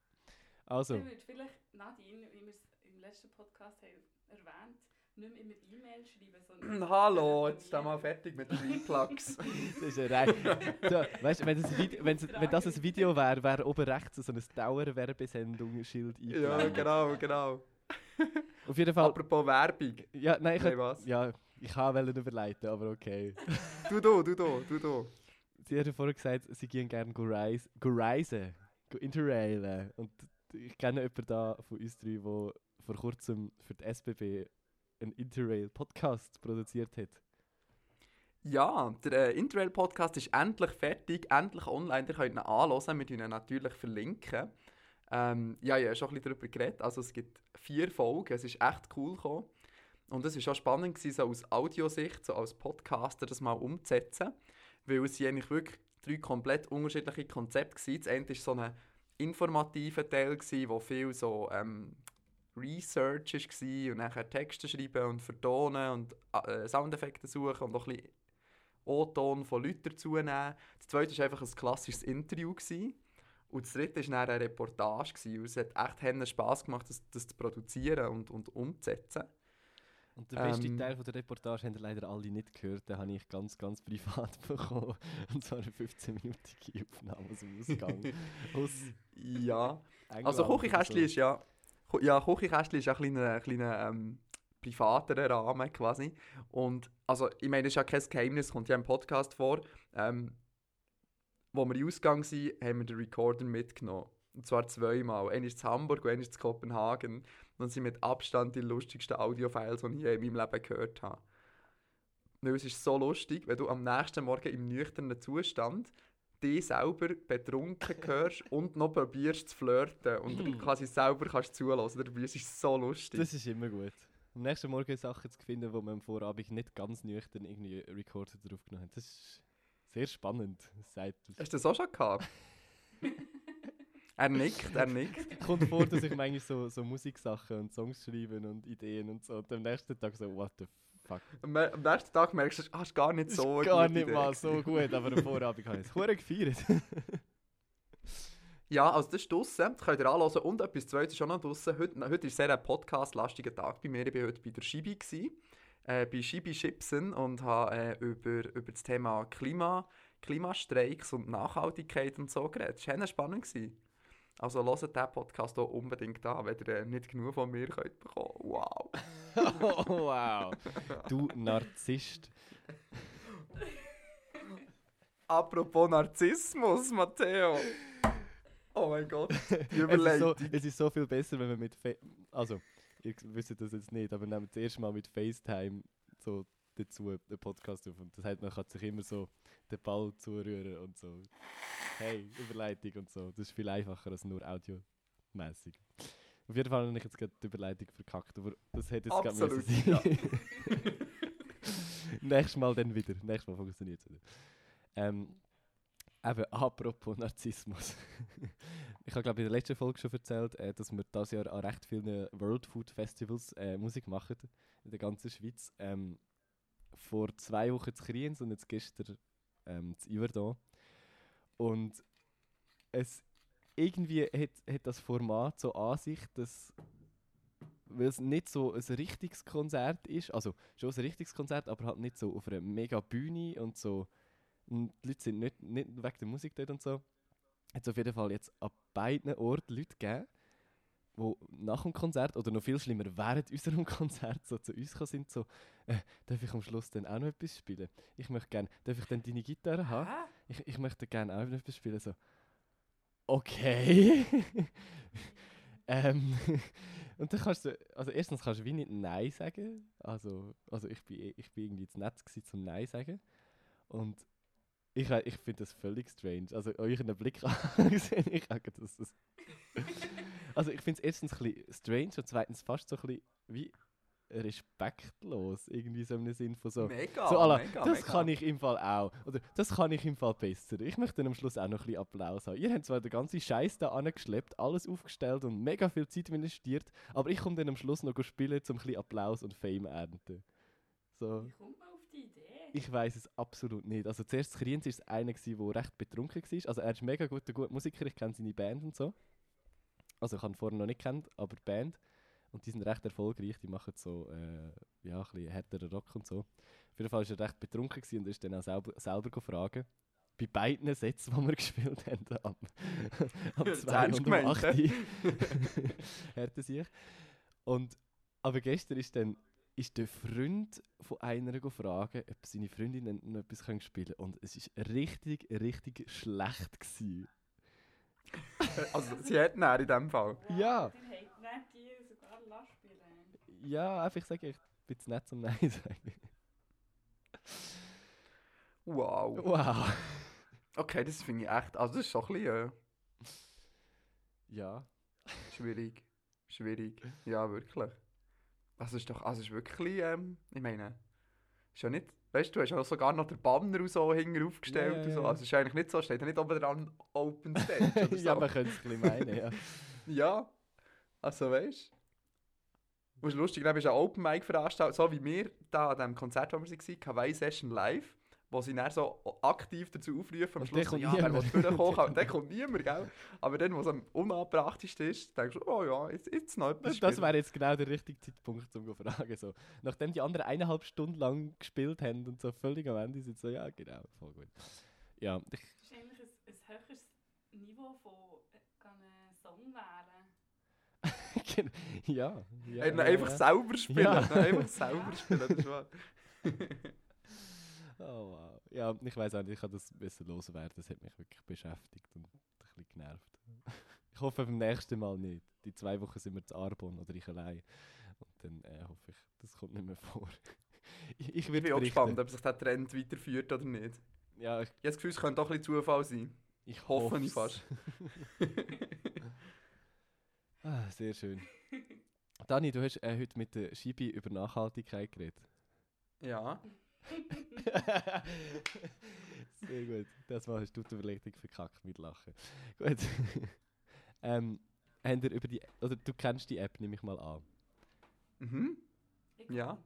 [SPEAKER 2] Also,
[SPEAKER 1] Dann würde vielleicht Nadine, wie wir es im letzten Podcast haben erwähnt, nicht mehr immer E-Mail schreiben, sondern...
[SPEAKER 3] Hallo, jetzt ist mal fertig mit den Replugs.
[SPEAKER 2] das ist eine Reihe. Da, weißt, wenn, das Video, wenn, das ein Video wäre, wäre oben rechts so ein Dauerwerbesendung-Schild
[SPEAKER 3] ja,
[SPEAKER 2] eingeblendet.
[SPEAKER 3] genau, genau.
[SPEAKER 2] Auf jeden Fall.
[SPEAKER 3] Apropos Werbung.
[SPEAKER 2] Ja, nein, ich, hätte-
[SPEAKER 3] was?
[SPEAKER 2] ja, ich kann überleiten, aber okay.
[SPEAKER 3] Du da, du da, du da.
[SPEAKER 2] Sie hat ja vorher gesagt, sie gehen gerne go reisen, go reisen, go interrailen. Und ich kenne jemanden da von uns drei, der vor kurzem für die SBB einen Interrail-Podcast produziert hat.
[SPEAKER 3] Ja, der äh, Interrail-Podcast ist endlich fertig, endlich online. Ihr könnt ihn anhören, wir ihn natürlich verlinken. Ähm, ja, habe schon ein bisschen darüber geredet. Also es gibt vier Folgen, es ist echt cool gekommen. Und es war auch spannend, gewesen, so aus Audiosicht, so als Podcaster, das mal umzusetzen. Weil es eigentlich wirklich drei komplett unterschiedliche Konzepte waren. Das eine war so ein informativer Teil, gewesen, wo viel so ähm, Research war und nachher Texte schreiben und vertonen und äh, Soundeffekte suchen und auch ein bisschen O-Ton von Leuten dazu nehmen. Das zweite war einfach ein klassisches Interview. Gewesen. Und das dritte war eine Reportage. Gewesen. Und es hat echt Spass gemacht, das, das zu produzieren und, und umzusetzen.
[SPEAKER 2] Und der beste
[SPEAKER 3] Ähm.
[SPEAKER 2] Teil von der Reportage haben leider alle nicht gehört. Den habe ich ganz, ganz privat bekommen. Und zwar eine 15-minütige Aufnahme aus dem Ausgang. aus
[SPEAKER 3] Ja.
[SPEAKER 2] England
[SPEAKER 3] Also Küchenkästchen
[SPEAKER 2] so.
[SPEAKER 3] ist ja... Ja, Küchenkästchen ist ja ein kleiner, kleiner ähm, privaterer Rahmen quasi. Und also, ich meine, das ist ja kein Geheimnis, kommt ja im Podcast vor. Ähm, wo wir Ausgang sind, haben wir den Recorder mitgenommen. Und zwar zweimal. Einmal in Hamburg und einmal in Kopenhagen. Und das sind mit Abstand die lustigsten Audiofiles, die ich je in meinem Leben gehört habe. Weil es ist so lustig, wenn du am nächsten Morgen im nüchternen Zustand dich selber betrunken hörst und noch probierst zu flirten und quasi selber kannst zulassen dabei. Es ist so lustig.
[SPEAKER 2] Das ist immer gut. Am nächsten Morgen Sachen zu finden, wo man am Vorabend nicht ganz nüchtern irgendwie Recorder drauf genommen hat. Das ist sehr spannend. Sagt,
[SPEAKER 3] Hast du das auch schon gehabt? er nickt, er nickt.
[SPEAKER 2] kommt vor, dass ich manchmal so, so Musiksachen und Songs schreibe und Ideen und so. Und am nächsten Tag so, what the fuck.
[SPEAKER 3] Am am nächsten Tag merkst du, ah, ist gar nicht so
[SPEAKER 2] ist
[SPEAKER 3] eine
[SPEAKER 2] gar nicht
[SPEAKER 3] Idee
[SPEAKER 2] mal so gut, aber am Vorabend habe ich es hure gefeiert.
[SPEAKER 3] Ja, also das ist draussen. Das könnt ihr anhören. Und etwas Zweites ist auch noch draussen. Heute, heute ist sehr ein podcast-lastiger Tag bei mir. Ich war heute bei der. Gewesen, äh, bei Shibi Chipsen und habe äh, über, über das Thema Klima, Klimastreiks und Nachhaltigkeit und so geredet. Das war spannend. Gewesen. Also hört diesen Podcast auch unbedingt an, wenn ihr äh, nicht genug von mir könnt bekommen. Wow.
[SPEAKER 2] oh, wow. Du Narzisst.
[SPEAKER 3] Apropos Narzissmus, Matteo. Oh mein Gott, die
[SPEAKER 2] Es ist, so, es ist so viel besser, wenn man mit. Fa also, ihr wisst das jetzt nicht, aber nehmen das erste Mal mit FaceTime so dazu einen Podcast auf. Und das heißt, man kann sich immer so den Ball zurühren und so. Hey, Überleitung und so. Das ist viel einfacher als nur audiomäßig. Auf jeden Fall habe ich jetzt gerade die Überleitung verkackt, aber das hätte jetzt gerade müssen sein. Nächstes Mal dann wieder. Nächstes Mal funktioniert es wieder. Ähm, eben, apropos Narzissmus. Ich habe, glaube in der letzten Folge schon erzählt, äh, dass wir dieses Jahr an recht vielen World Food Festivals äh, Musik machen in der ganzen Schweiz. Ähm, vor zwei Wochen zu Kriens und jetzt gestern ähm, zu Iverdon. Und es irgendwie hat, hat das Format so an sich, dass weil es nicht so ein richtiges Konzert ist, also schon ein richtiges Konzert, aber halt nicht so auf einer mega Bühne und so. Und die Leute sind nicht, nicht wegen der Musik dort und so. Hat es auf jeden Fall jetzt an beiden Orten Leute gegeben, die nach dem Konzert oder noch viel schlimmer während unserem Konzert so zu uns gekommen sind, so, äh, darf ich am Schluss dann auch noch etwas spielen? Ich möchte gerne, darf ich dann deine Gitarre haben? Ich, ich möchte gerne auch noch etwas spielen. So, okay. ähm, und dann kannst du, also erstens kannst du wie nicht Nein sagen. Also, also ich bin, ich bin irgendwie zu nett gewesen, zum Nein sagen. Und ich, ich finde das völlig strange. Also euren Blick angesehen, ich sage das. das also ich finde es erstens ein bisschen strange und zweitens fast so ein bisschen wie respektlos. Irgendwie so im Sinn von so,
[SPEAKER 3] Mega,
[SPEAKER 2] so, alla,
[SPEAKER 3] mega,
[SPEAKER 2] das
[SPEAKER 3] mega.
[SPEAKER 2] kann ich im Fall auch. Oder das kann ich im Fall besser. Ich möchte dann am Schluss auch noch ein bisschen Applaus haben. Ihr habt zwar den ganzen Scheiß da angeschleppt, alles aufgestellt und mega viel Zeit investiert, aber ich komme dann am Schluss noch spielen, um ein bisschen Applaus und Fame ernten. So.
[SPEAKER 1] Wie kommt man auf die Idee?
[SPEAKER 2] Ich weiß es absolut nicht. Also zuerst Kriens war es einer, der recht betrunken war. Also er ist mega guter, guter Musiker, ich kenne seine Band und so. Also ich habe ihn vorher noch nicht kennt, aber die Band. Und die sind recht erfolgreich, die machen so äh, ja, ein bisschen härteren Rock und so. Auf jeden Fall war er recht betrunken und ist dann auch selber, selber gefragt. Bei beiden Sätzen, die wir gespielt haben, am, am
[SPEAKER 3] Das
[SPEAKER 2] 2
[SPEAKER 3] ernst
[SPEAKER 2] und am
[SPEAKER 3] gemeint,
[SPEAKER 2] 8. Härte sich. Und, aber gestern ist dann ist der Freund von einer gefragt, ob seine Freundin dann noch etwas können spielen kann. Und es war richtig, richtig schlecht. Gewesen.
[SPEAKER 3] Also sie hat ihn in dem Fall.
[SPEAKER 2] Ja.
[SPEAKER 1] Spielen.
[SPEAKER 2] Ja, einfach sagen, ich bin zu nett zum Nein sagen.
[SPEAKER 3] Wow.
[SPEAKER 2] Wow.
[SPEAKER 3] Okay, das finde ich echt, also das ist schon ein bisschen äh,
[SPEAKER 2] Ja.
[SPEAKER 3] schwierig. Schwierig. Ja, wirklich. Also ist doch, also ist wirklich, ähm, ich meine, ist ja nicht, weißt du, du hast ja sogar noch den Banner und so hinten aufgestellt
[SPEAKER 2] Ja,
[SPEAKER 3] und so,
[SPEAKER 2] ja.
[SPEAKER 3] also es ist eigentlich nicht so, steht ja nicht oben dran Open Stage oder so.
[SPEAKER 2] ja, man könnte es ein bisschen meinen, ja.
[SPEAKER 3] Ja, also weißt du. Und ist lustig, dann du eine Open Mic veranstaltet, so wie wir da an dem Konzert, wo wir waren, Kawaii Session Live. Wo sie dann so aktiv dazu aufrufen, am
[SPEAKER 2] Und
[SPEAKER 3] Schluss ja, wer will vorkommen kann. Und dann kommt niemand, gell? Aber dann, wo es am unangebrachtesten ist, denkst du, oh ja, jetzt, jetzt noch etwas
[SPEAKER 2] Das,
[SPEAKER 3] spielen.
[SPEAKER 2] das wäre jetzt genau der richtige Zeitpunkt, um zu fragen. So. Nachdem die anderen eineinhalb Stunden lang gespielt haben und so völlig am Ende sind, so, ja, genau, voll gut. Ja,
[SPEAKER 1] Das ist eigentlich ein, ein höheres Niveau von äh, einem Song wählen.
[SPEAKER 2] ja, ja,
[SPEAKER 3] noch
[SPEAKER 2] ja,
[SPEAKER 3] einfach
[SPEAKER 2] ja.
[SPEAKER 3] selber spielen.
[SPEAKER 2] Ja.
[SPEAKER 3] noch einfach selber spielen, das ist wahr.
[SPEAKER 2] Oh wow. Ja, ich weiß auch nicht, ich kann das besser loswerden. Das hat mich wirklich beschäftigt und ein bisschen genervt. Ich hoffe beim nächsten Mal nicht. Die zwei Wochen sind wir zu Arbon oder ich allein. Und dann äh, hoffe ich, das kommt nicht mehr vor. ich, ich
[SPEAKER 3] Ich bin auch gespannt, ob sich der Trend weiterführt oder nicht. Ich
[SPEAKER 2] Ja, ich,
[SPEAKER 3] habe das Gefühl, es könnte auch ein bisschen Zufall sein.
[SPEAKER 2] ich
[SPEAKER 3] Hoffe ich fast.
[SPEAKER 2] ah, sehr schön. Dani, du hast äh, heute mit der Schibi über Nachhaltigkeit geredet.
[SPEAKER 3] Ja.
[SPEAKER 2] Sehr gut. Das Mal hast du die Überlegung verkackt mit Lachen. Gut. ähm, habt ihr über die, oder du kennst die App, nehme ich mal an.
[SPEAKER 3] Mhm. Ja.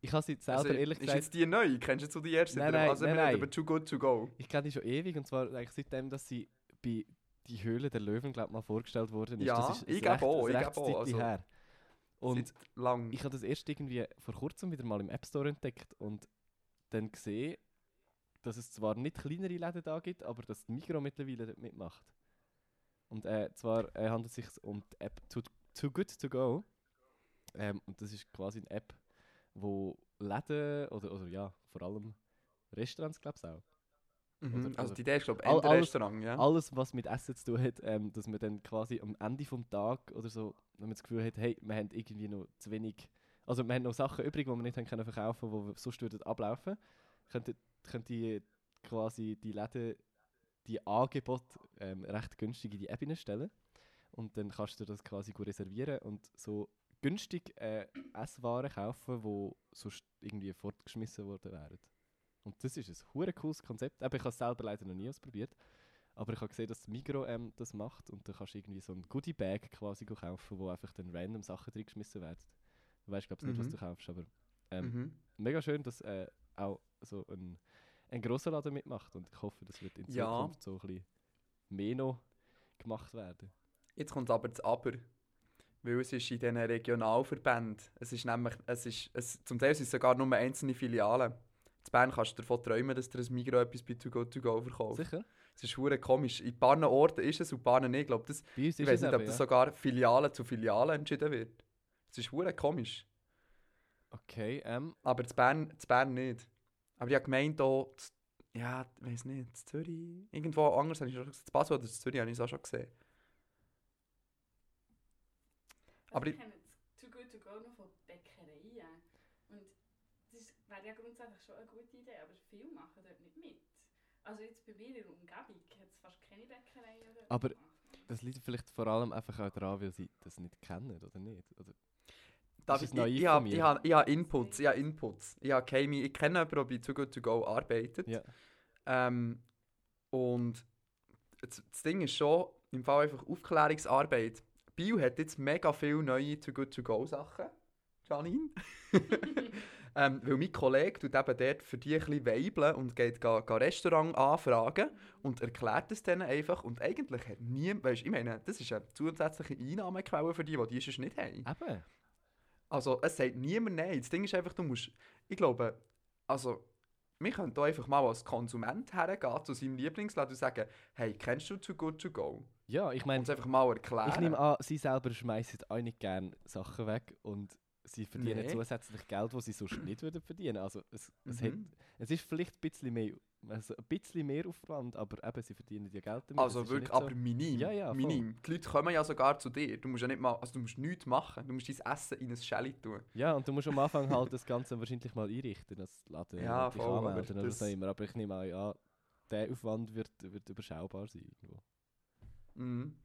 [SPEAKER 2] Ich habe sie selber
[SPEAKER 3] Also,
[SPEAKER 2] ehrlich
[SPEAKER 3] ist
[SPEAKER 2] gesagt,
[SPEAKER 3] jetzt die neu? Kennst du jetzt so die erste?
[SPEAKER 2] Nein, nein,
[SPEAKER 3] also
[SPEAKER 2] nein, nein.
[SPEAKER 3] über Too Good To Go.
[SPEAKER 2] ich kenne die schon ewig und zwar eigentlich seitdem, dass sie bei die Höhle der Löwen, glaube mal vorgestellt worden ist.
[SPEAKER 3] Ja,
[SPEAKER 2] das ist
[SPEAKER 3] ich glaub
[SPEAKER 2] recht-
[SPEAKER 3] auch, ich
[SPEAKER 2] rechtes
[SPEAKER 3] glaub auch, also-
[SPEAKER 2] her. Und
[SPEAKER 3] lang.
[SPEAKER 2] ich habe das erst irgendwie vor kurzem wieder mal im App Store entdeckt und dann gesehen, dass es zwar nicht kleinere Läden da gibt, aber dass die Migros mittlerweile dort mitmacht. Und äh, zwar äh, handelt es sich um die App Too, Too Good To Go. Ähm, und das ist quasi eine App, wo Läden oder, oder ja, vor allem Restaurants, glaube ich auch.
[SPEAKER 3] Mhm.
[SPEAKER 2] oder-
[SPEAKER 3] Also die Idee ist, glaube ich,
[SPEAKER 2] All- alles-
[SPEAKER 3] Restaurant, ja?
[SPEAKER 2] Alles, was mit Essen zu tun hat, ähm, dass man dann quasi am Ende vom Tag oder so, wenn man das Gefühl hat, hey, wir haben irgendwie noch zu wenig, also wir haben noch Sachen übrig, die wir nicht können verkaufen können, die sonst würden ablaufen, könnten können die quasi die Läden die Angebote ähm, recht günstig in die App stellen und dann kannst du das quasi gut reservieren und so günstig äh, Esswaren kaufen, die sonst irgendwie fortgeschmissen worden wären. Und das ist ein hure cooles Konzept. Eben, ich habe es selber leider noch nie ausprobiert. Aber ich habe gesehen, dass Migro ähm, das macht und da kannst du irgendwie so ein Goodie-Bag quasi kaufen, wo einfach dann random Sachen drin geschmissen werden. Du weißt, glaube ich, nicht, was
[SPEAKER 3] Mhm.
[SPEAKER 2] du kaufst, aber ähm,
[SPEAKER 3] Mhm.
[SPEAKER 2] mega schön, dass äh, auch so ein, ein grosser Laden mitmacht und ich hoffe, das wird in
[SPEAKER 3] Ja.
[SPEAKER 2] Zukunft so ein bisschen mehr noch gemacht werden.
[SPEAKER 3] Jetzt kommt aber das Aber. Weil es ist in diesen Regionalverbänden. Es ist nämlich, es ist, es, zum Teil sind es sogar nur einzelne Filialen. In Bern kannst du davon träumen, dass dir ein Migros etwas bei Too Good To Go verkauft.
[SPEAKER 2] Sicher?
[SPEAKER 3] Es ist hure komisch. In ein paar Orten ist es und in ein paar nicht. Ich glaube, das, ich weiß nicht, ob
[SPEAKER 2] eben,
[SPEAKER 3] das
[SPEAKER 2] ja.
[SPEAKER 3] sogar Filiale zu Filiale entschieden wird. Es ist hure komisch.
[SPEAKER 2] Okay, ähm,
[SPEAKER 3] Aber zu Bern, zu Bern nicht. Aber ich habe gemeint, hier, z- ja, ich weiß nicht, in Zürich, irgendwo anders habe ich schon gesehen. In Basel oder in Zürich habe ich es auch schon gesehen. Aber
[SPEAKER 1] Aber ich kenne jetzt Too Good To Go noch von Bäckereien. Und das ist- wäre ja grundsätzlich schon eine gute Idee, aber viele machen dort nicht mit. Also jetzt bei mir in der Umgebung hat es fast keine Bäckereien
[SPEAKER 2] Aber- das liegt vielleicht vor allem einfach auch daran, weil sie das nicht kennen, oder nicht? Oder?
[SPEAKER 3] Darf ich, ich, ich, habe, ich, habe, ich habe Inputs, ich habe Inputs. Ich, keine, ich kenne jemanden, der bei Too Good To Go arbeitet.
[SPEAKER 2] Ja.
[SPEAKER 3] Ähm, und das, das Ding ist schon, im Fall einfach Aufklärungsarbeit. Bio hat jetzt mega viele neue Too Good To Go Sachen. Janine. ähm, weil mein Kollege tut eben dort für die ein bisschen weibeln und geht ga, ga Restaurant anfragen und erklärt es denen einfach. Und eigentlich hat niemand, weißt, ich meine, das ist eine zusätzliche Einnahmequelle für die, die die sonst nicht haben.
[SPEAKER 2] Eben.
[SPEAKER 3] Also, es sagt niemand nein. Das Ding ist einfach, du musst. Ich glaube, also, wir können da einfach mal als Konsument hergehen zu seinem Lieblingsladen und sagen: Hey, kennst du Too Good To Go?
[SPEAKER 2] Ja, ich meine,
[SPEAKER 3] einfach mal erklären.
[SPEAKER 2] ich nehme an, sie selber schmeißen auch nicht gerne Sachen weg und sie verdienen
[SPEAKER 3] Nee.
[SPEAKER 2] zusätzlich Geld, das sie sonst nicht würden verdienen. Also es, es, hat,
[SPEAKER 3] Mhm.
[SPEAKER 2] es ist vielleicht ein bisschen mehr, also ein bisschen mehr Aufwand, aber eben, sie verdienen ja Geld damit.
[SPEAKER 3] Also
[SPEAKER 2] ja
[SPEAKER 3] wirklich,
[SPEAKER 2] nicht
[SPEAKER 3] aber minim.
[SPEAKER 2] Ja, ja,
[SPEAKER 3] minim. Die Leute kommen ja sogar zu dir. Du musst ja nicht mal, also du musst nichts machen. Du musst dein Essen in ein Shelly tun.
[SPEAKER 2] Ja, und du musst am Anfang halt das Ganze wahrscheinlich mal einrichten, das Laden
[SPEAKER 3] Ja, voll,
[SPEAKER 2] anmelden oder
[SPEAKER 3] das-
[SPEAKER 2] so immer. Aber ich nehme an, ja, der Aufwand wird, wird überschaubar sein. Irgendwo.
[SPEAKER 3] Mhm.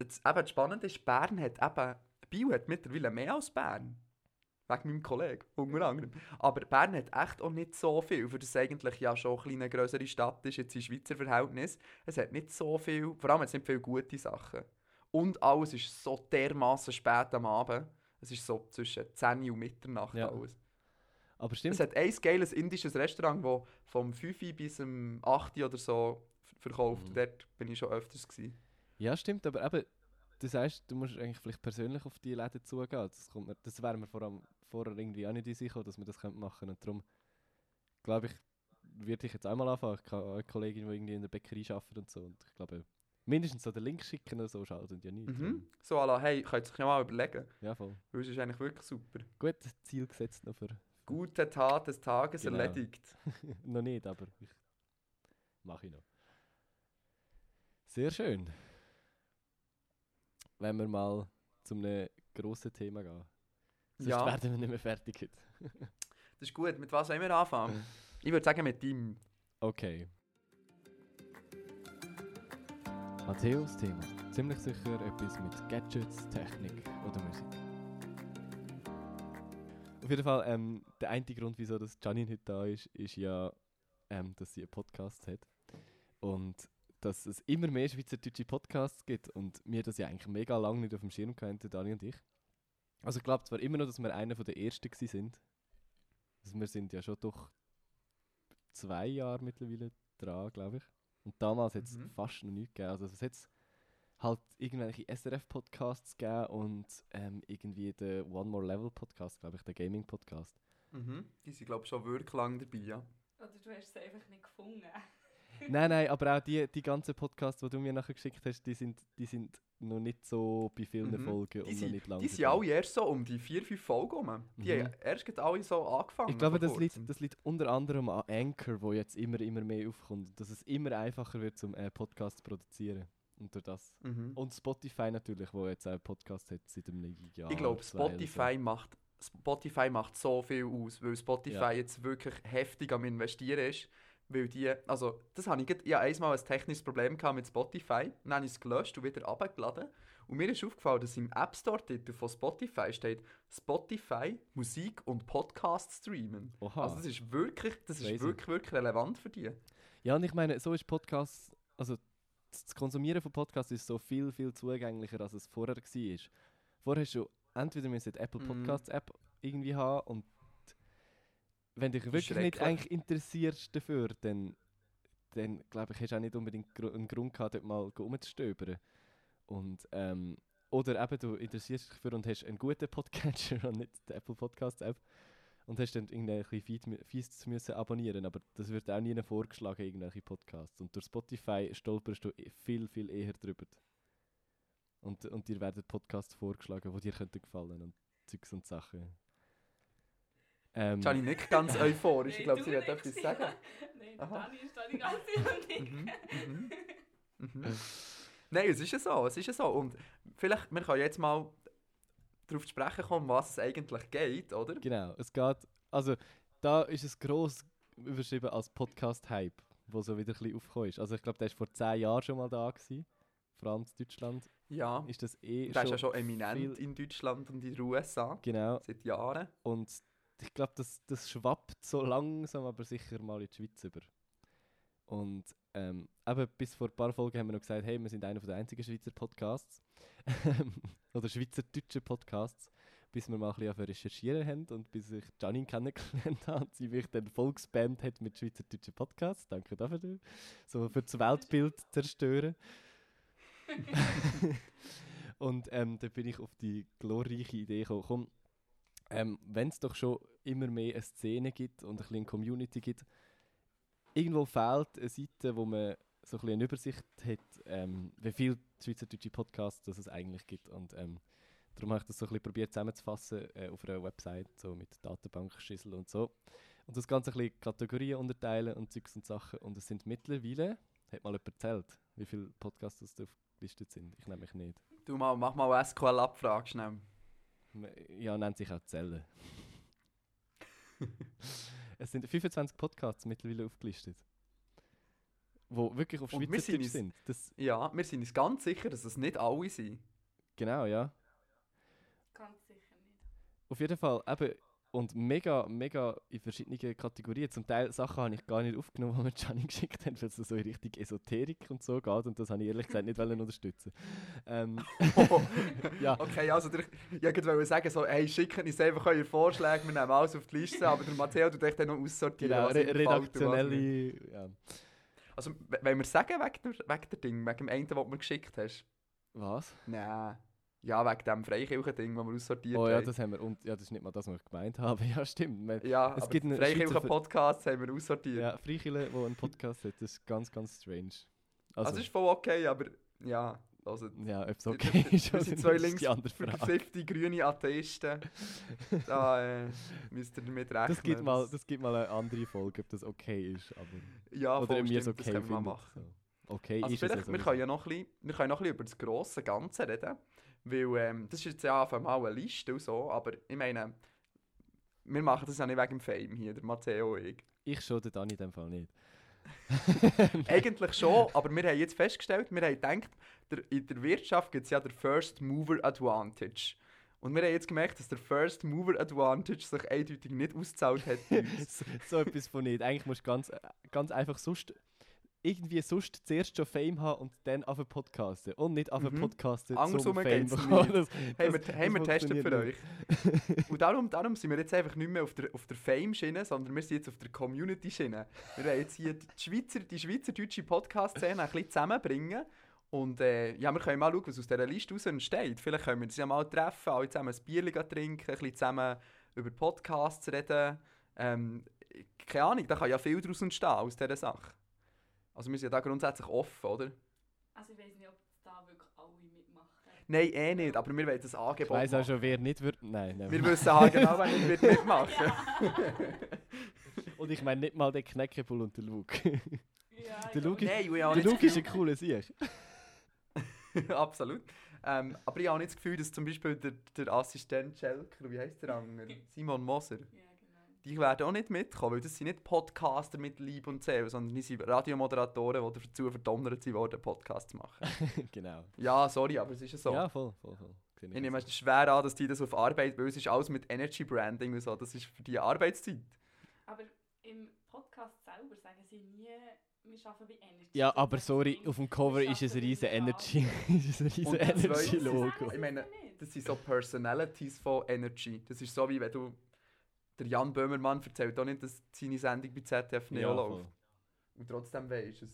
[SPEAKER 3] Jetzt, eben, das Spannende ist, Bern hat eben, Bio hat mittlerweile mehr als Bern. Wegen meinem Kollegen, unter anderem. Aber Bern hat echt auch nicht so viel, für das es eigentlich ja schon eine kleine, grössere Stadt ist, jetzt in Schweizer Verhältnis. Es hat nicht so viel, vor allem hat es nicht viele gute Sachen. Und alles ist so dermaßen spät am Abend. Es ist so zwischen 10 und Mitternacht
[SPEAKER 2] Ja.
[SPEAKER 3] alles.
[SPEAKER 2] Aber stimmt,
[SPEAKER 3] Es hat ein geiles indisches Restaurant, das vom 5 bis zum 8 oder so verkauft.
[SPEAKER 2] Mhm.
[SPEAKER 3] Dort bin ich schon öfters. Gewesen.
[SPEAKER 2] ja stimmt, aber eben, du sagst, du musst eigentlich vielleicht persönlich auf die Läden zugehen. Das, kommt das wäre mir vor allem vorher irgendwie auch nicht gekommen, dass wir das machen Und darum, glaube ich, würde ich jetzt einmal anfangen. Ich habe eine Kollegin, die irgendwie in der Bäckerei arbeitet und so. Und ich glaube, mindestens so den Link schicken oder so schadet ja nicht.
[SPEAKER 3] Mhm. So, la, hey, könnt ihr ja mal überlegen.
[SPEAKER 2] Ja, voll.
[SPEAKER 3] Weil es ist eigentlich wirklich super.
[SPEAKER 2] Gut, Ziel gesetzt noch für.
[SPEAKER 3] Gute Tat des Tages
[SPEAKER 2] Genau.
[SPEAKER 3] erledigt.
[SPEAKER 2] noch nicht, aber ich mache ich noch. Sehr schön. Wenn wir mal zu einem grossen Thema gehen. Sonst
[SPEAKER 3] Ja.
[SPEAKER 2] werden wir nicht mehr fertig heute.
[SPEAKER 3] Das ist gut. Mit was wollen wir anfangen? Ich würde sagen mit dem.
[SPEAKER 2] Okay. Matthäus Thema. Ziemlich sicher etwas mit Gadgets, Technik oder Musik. Auf jeden Fall, ähm, der einzige Grund, wieso das Janine heute da ist, ist ja, ähm, dass sie einen Podcast hat. Und dass es immer mehr schweizerdeutsche Podcasts gibt und wir das ja eigentlich mega lange nicht auf dem Schirm der Dani und ich. Also ich glaube zwar immer noch, dass wir einer der ersten gewesen sind. Also wir sind ja schon doch zwei Jahre mittlerweile dran, glaube ich. Und damals hat es
[SPEAKER 3] Mhm.
[SPEAKER 2] fast noch nichts gegeben. Also es hat halt irgendwelche SRF-Podcasts gegeben und ähm, irgendwie den One More Level Podcast, glaube ich, der Gaming-Podcast.
[SPEAKER 3] Mhm. Die sind, glaube ich, schon wirklich lang dabei, ja.
[SPEAKER 1] Oder du hast es einfach nicht gefunden.
[SPEAKER 2] Nein, nein, aber auch die, die ganzen Podcasts, die du mir nachher geschickt hast, die sind, die sind noch nicht so bei vielen
[SPEAKER 3] Mhm.
[SPEAKER 2] Folgen
[SPEAKER 3] Die
[SPEAKER 2] und noch
[SPEAKER 3] sind,
[SPEAKER 2] nicht lange
[SPEAKER 3] die sind alle erst so um die 4-5 Folgen rum. Die
[SPEAKER 2] Mhm.
[SPEAKER 3] haben erst alle so angefangen.
[SPEAKER 2] Ich glaube, das liegt, das liegt unter anderem an Anchor, wo jetzt immer, immer mehr aufkommt. Dass es immer einfacher wird, zum äh, Podcast zu produzieren. Und durch das.
[SPEAKER 3] Mhm.
[SPEAKER 2] Und Spotify natürlich, wo jetzt auch Podcast hat seit einem Jahr.
[SPEAKER 3] ich glaube,
[SPEAKER 2] oder so.
[SPEAKER 3] Spotify macht, Spotify macht so viel aus, weil Spotify
[SPEAKER 2] Ja.
[SPEAKER 3] jetzt wirklich heftig am Investieren ist. Weil die, also, das habe ich, ich hatte einmal ein technisches Problem gehabt mit Spotify, dann habe ich es gelöscht und wieder abgeladen. Und mir ist aufgefallen, dass im App Store-Titel von Spotify steht Spotify, Musik und Podcast streamen.
[SPEAKER 2] Oha.
[SPEAKER 3] Also das ist wirklich, das ist
[SPEAKER 2] Crazy.
[SPEAKER 3] wirklich, wirklich relevant für die.
[SPEAKER 2] Ja, und ich meine, so ist Podcast, also das Konsumieren von Podcasts ist so viel, viel zugänglicher, als es vorher war. Vorher hast du entweder die Apple
[SPEAKER 3] Mhm.
[SPEAKER 2] Podcasts App irgendwie haben und wenn dich wirklich nicht eigentlich interessierst dafür, dann, dann glaube ich, hast du auch nicht unbedingt gru- einen Grund gehabt, dort mal rumzustöbern. Und, ähm, oder eben, du interessierst dich dafür und hast einen guten Podcatcher und nicht die Apple Podcasts App und hast dann irgendwelche Feed, Feeds müssen abonnieren, aber das wird auch nie vorgeschlagen, irgendwelche Podcasts. Und durch Spotify stolperst du viel, viel eher drüber. Und, und dir werden Podcasts vorgeschlagen, die dir könnten gefallen und Zeugs und Sachen. Ähm,
[SPEAKER 3] Gianni nicht ganz euphorisch, ich glaube, sie wird
[SPEAKER 1] nicht.
[SPEAKER 3] etwas sagen.
[SPEAKER 1] Nein. Dani ist da die ganze Zeit am Nicken.
[SPEAKER 3] Nein, es ist ja so, es ist ja so. Und vielleicht, wir können jetzt mal darauf zu sprechen kommen, was es eigentlich geht, oder?
[SPEAKER 2] Genau, es geht, also da ist es gross überschrieben als Podcast-Hype, wo so wieder ein bisschen aufgekommen ist. Also ich glaube, der war vor 10 Jahren schon mal da gewesen. Vor allem in Deutschland
[SPEAKER 3] Ja,
[SPEAKER 2] ist das eh
[SPEAKER 3] der ist ja schon eminent
[SPEAKER 2] viel-
[SPEAKER 3] in Deutschland und in den USA,
[SPEAKER 2] Genau,
[SPEAKER 3] seit Jahren.
[SPEAKER 2] und ich glaube, das, das schwappt so langsam, aber sicher mal in die Schweiz über. Und ähm, eben bis vor ein paar Folgen haben wir noch gesagt, hey, wir sind einer der einzigen Schweizer Podcasts. Oder schweizerdeutsche Podcasts. Bis wir mal ein bisschen recherchieren haben und bis ich Janine kennengelernt habe und sie mich dann voll gespammt hat mit schweizerdeutschen Podcasts. Danke dafür. So für das Weltbild zerstören. und ähm, dann bin ich auf die glorreiche Idee gekommen, komm, ähm, wenn es doch schon immer mehr eine Szene gibt und ein bisschen eine Community gibt, irgendwo fehlt eine Seite, wo man so ein bisschen eine Übersicht hat, ähm, wie viele schweizerdeutsche Podcasts es eigentlich gibt. Und ähm, darum habe ich das so ein bisschen probiert zusammenzufassen äh, auf einer Website, so mit Datenbankschüssel und so. Und das Ganze ein bisschen Kategorien unterteilen und Zeugs und Sachen. Und es sind mittlerweile, hat mal jemand erzählt, wie viele Podcasts das da aufgelistet sind. Ich nehme mich nicht.
[SPEAKER 3] Du mal, mach mal eine SQL-Abfrage schnell.
[SPEAKER 2] Ja, nennt sich auch Zellen. es sind 25 Podcasts mittlerweile aufgelistet. Wo wirklich auf Schweizerdeutsch
[SPEAKER 3] sind
[SPEAKER 2] sind. Das,
[SPEAKER 3] Ja, wir sind uns ganz sicher, dass es nicht alle sind.
[SPEAKER 2] genau, ja.
[SPEAKER 1] Ganz sicher nicht.
[SPEAKER 2] Auf jeden Fall, eben, und mega, mega in verschiedenen Kategorien. Zum Teil Sachen habe ich gar nicht aufgenommen, die mir Gianni geschickt haben, weil es so in Richtung Esoterik und so geht und das habe ich ehrlich gesagt nicht wollen unterstützen. Ähm, ja.
[SPEAKER 3] Okay, also der, ich wollte sagen, so, hey, schickt uns einfach eure Vorschläge, wir nehmen alles auf die Liste, aber der Matteo tut euch dann noch aussortieren.
[SPEAKER 2] Genau, re redaktionelle. Ja.
[SPEAKER 3] Also, w- wollen wir sagen wegen der, wegen der Ding, wegen dem einen, den du mir geschickt hast?
[SPEAKER 2] Was?
[SPEAKER 3] Nein. Ja, wegen dem Freikirchen-Ding, das wir aussortiert
[SPEAKER 2] Oh ja,
[SPEAKER 3] haben.
[SPEAKER 2] das haben wir. Und ja, das ist nicht mal das, was ich gemeint habe. Ja, stimmt. Wir,
[SPEAKER 3] ja,
[SPEAKER 2] es gibt einen
[SPEAKER 3] Freikirchen-Podcasts haben wir aussortiert.
[SPEAKER 2] ja, Freikirche, die einen Podcast hat, das ist ganz, ganz strange.
[SPEAKER 3] Also,
[SPEAKER 2] Also,
[SPEAKER 3] es ist voll okay, aber ja, also...
[SPEAKER 2] ja, ob es
[SPEAKER 3] wir-
[SPEAKER 2] okay
[SPEAKER 3] wir-
[SPEAKER 2] ist
[SPEAKER 3] Wir
[SPEAKER 2] oder
[SPEAKER 3] sind zwei links
[SPEAKER 2] die
[SPEAKER 3] grüne Atheisten. Da äh, müsst ihr damit rechnen.
[SPEAKER 2] Das gibt, mal, das gibt mal eine andere Folge, ob das okay ist. Aber,
[SPEAKER 3] ja,
[SPEAKER 2] oder wir es okay
[SPEAKER 3] das können wir mal machen.
[SPEAKER 2] So. Okay
[SPEAKER 3] Also
[SPEAKER 2] ist es
[SPEAKER 3] vielleicht,
[SPEAKER 2] ja
[SPEAKER 3] wir
[SPEAKER 2] sowieso.
[SPEAKER 3] können ja noch ein bisschen, wir können noch ein bisschen über das grosse Ganze reden, weil ähm, das ist jetzt ja einfach mal eine Liste und so, aber ich meine, wir machen das ja nicht wegen dem Fame hier, der Matteo und ich.
[SPEAKER 2] Ich schon, der Dani in dem Fall nicht.
[SPEAKER 3] Eigentlich schon, aber wir haben jetzt festgestellt, wir haben gedacht, der, in der Wirtschaft gibt es ja den First Mover Advantage. Und wir haben jetzt gemerkt, dass der First Mover Advantage sich eindeutig nicht ausgezahlt hat
[SPEAKER 2] so, so etwas von nicht. Eigentlich musst du ganz, äh, ganz einfach sonst irgendwie sonst zuerst schon Fame haben und dann auf podcasten. Und nicht auf
[SPEAKER 3] Mhm.
[SPEAKER 2] podcasten
[SPEAKER 3] Andersrum
[SPEAKER 2] zum Fame bekommen. Das,
[SPEAKER 3] haben
[SPEAKER 2] das-
[SPEAKER 3] wir, wir getestet für
[SPEAKER 2] funktioniert
[SPEAKER 3] euch. Und darum, darum sind wir jetzt einfach nicht mehr auf der, auf der Fame-Schiene, sondern wir sind jetzt auf der Community-Schiene. Wir wollen jetzt hier die Schweizer, die schweizerdeutsche Podcast-Szene ein bisschen zusammenbringen. Und äh, ja, wir können mal schauen, was aus dieser Liste raus entsteht. Vielleicht können wir uns ja mal treffen, alle zusammen ein Bier trinken, ein bisschen zusammen über Podcasts reden. Ähm, keine Ahnung, da kann ja viel daraus entstehen aus dieser Sache. Also wir sind ja da grundsätzlich offen, oder?
[SPEAKER 1] Also ich weiß nicht, ob da wirklich alle mitmachen.
[SPEAKER 3] Nein, eh nicht, aber wir wollen das
[SPEAKER 2] Ich
[SPEAKER 3] Angebot
[SPEAKER 2] weiss auch schon, wer nicht wird. Nein, nein.
[SPEAKER 3] Wir wissen halt genau, wer nicht wird mitmachen
[SPEAKER 2] Und ich meine nicht mal den Kneckebull und den Luke.
[SPEAKER 1] Ja,
[SPEAKER 2] Der Luke ist,
[SPEAKER 3] Nein, ich habe
[SPEAKER 2] der Luke ist ein cooler Sieg.
[SPEAKER 3] Absolut. Ähm, aber ich habe nicht das Gefühl, dass zum Beispiel der, der Assistent Schelker, wie heißt der andere? Simon Moser,
[SPEAKER 1] Ja, genau.
[SPEAKER 3] Die werden auch nicht mitkommen, weil das sind nicht Podcaster mit Lieb und Seele, sondern die sind Radiomoderatoren, die dazu verdonnert sind, worden, Podcasts zu machen.
[SPEAKER 2] genau.
[SPEAKER 3] ja, sorry, aber es ist ja so.
[SPEAKER 2] Ja, voll, voll, voll.
[SPEAKER 3] Ich nehme es schwer an, dass die das auf Arbeit, weil es ist alles mit Energy Branding und so, das ist für die Arbeitszeit.
[SPEAKER 1] Aber im Podcast selber sagen sie nie, wir arbeiten wie Energy.
[SPEAKER 2] Ja, aber sorry, auf dem Cover ist es ein riesen. Energy, ist ein riesen
[SPEAKER 3] Und das
[SPEAKER 2] Energy
[SPEAKER 3] Zweite-
[SPEAKER 2] Logo.
[SPEAKER 3] Ich meine.
[SPEAKER 1] Das
[SPEAKER 3] sind so Personalities von Energy. Das ist so wie wenn du. Der Jan Böhmermann erzählt auch nicht, dass seine Sendung bei ZDF Neo
[SPEAKER 2] Ja,
[SPEAKER 3] läuft.
[SPEAKER 2] voll.
[SPEAKER 3] Und trotzdem weisst du es.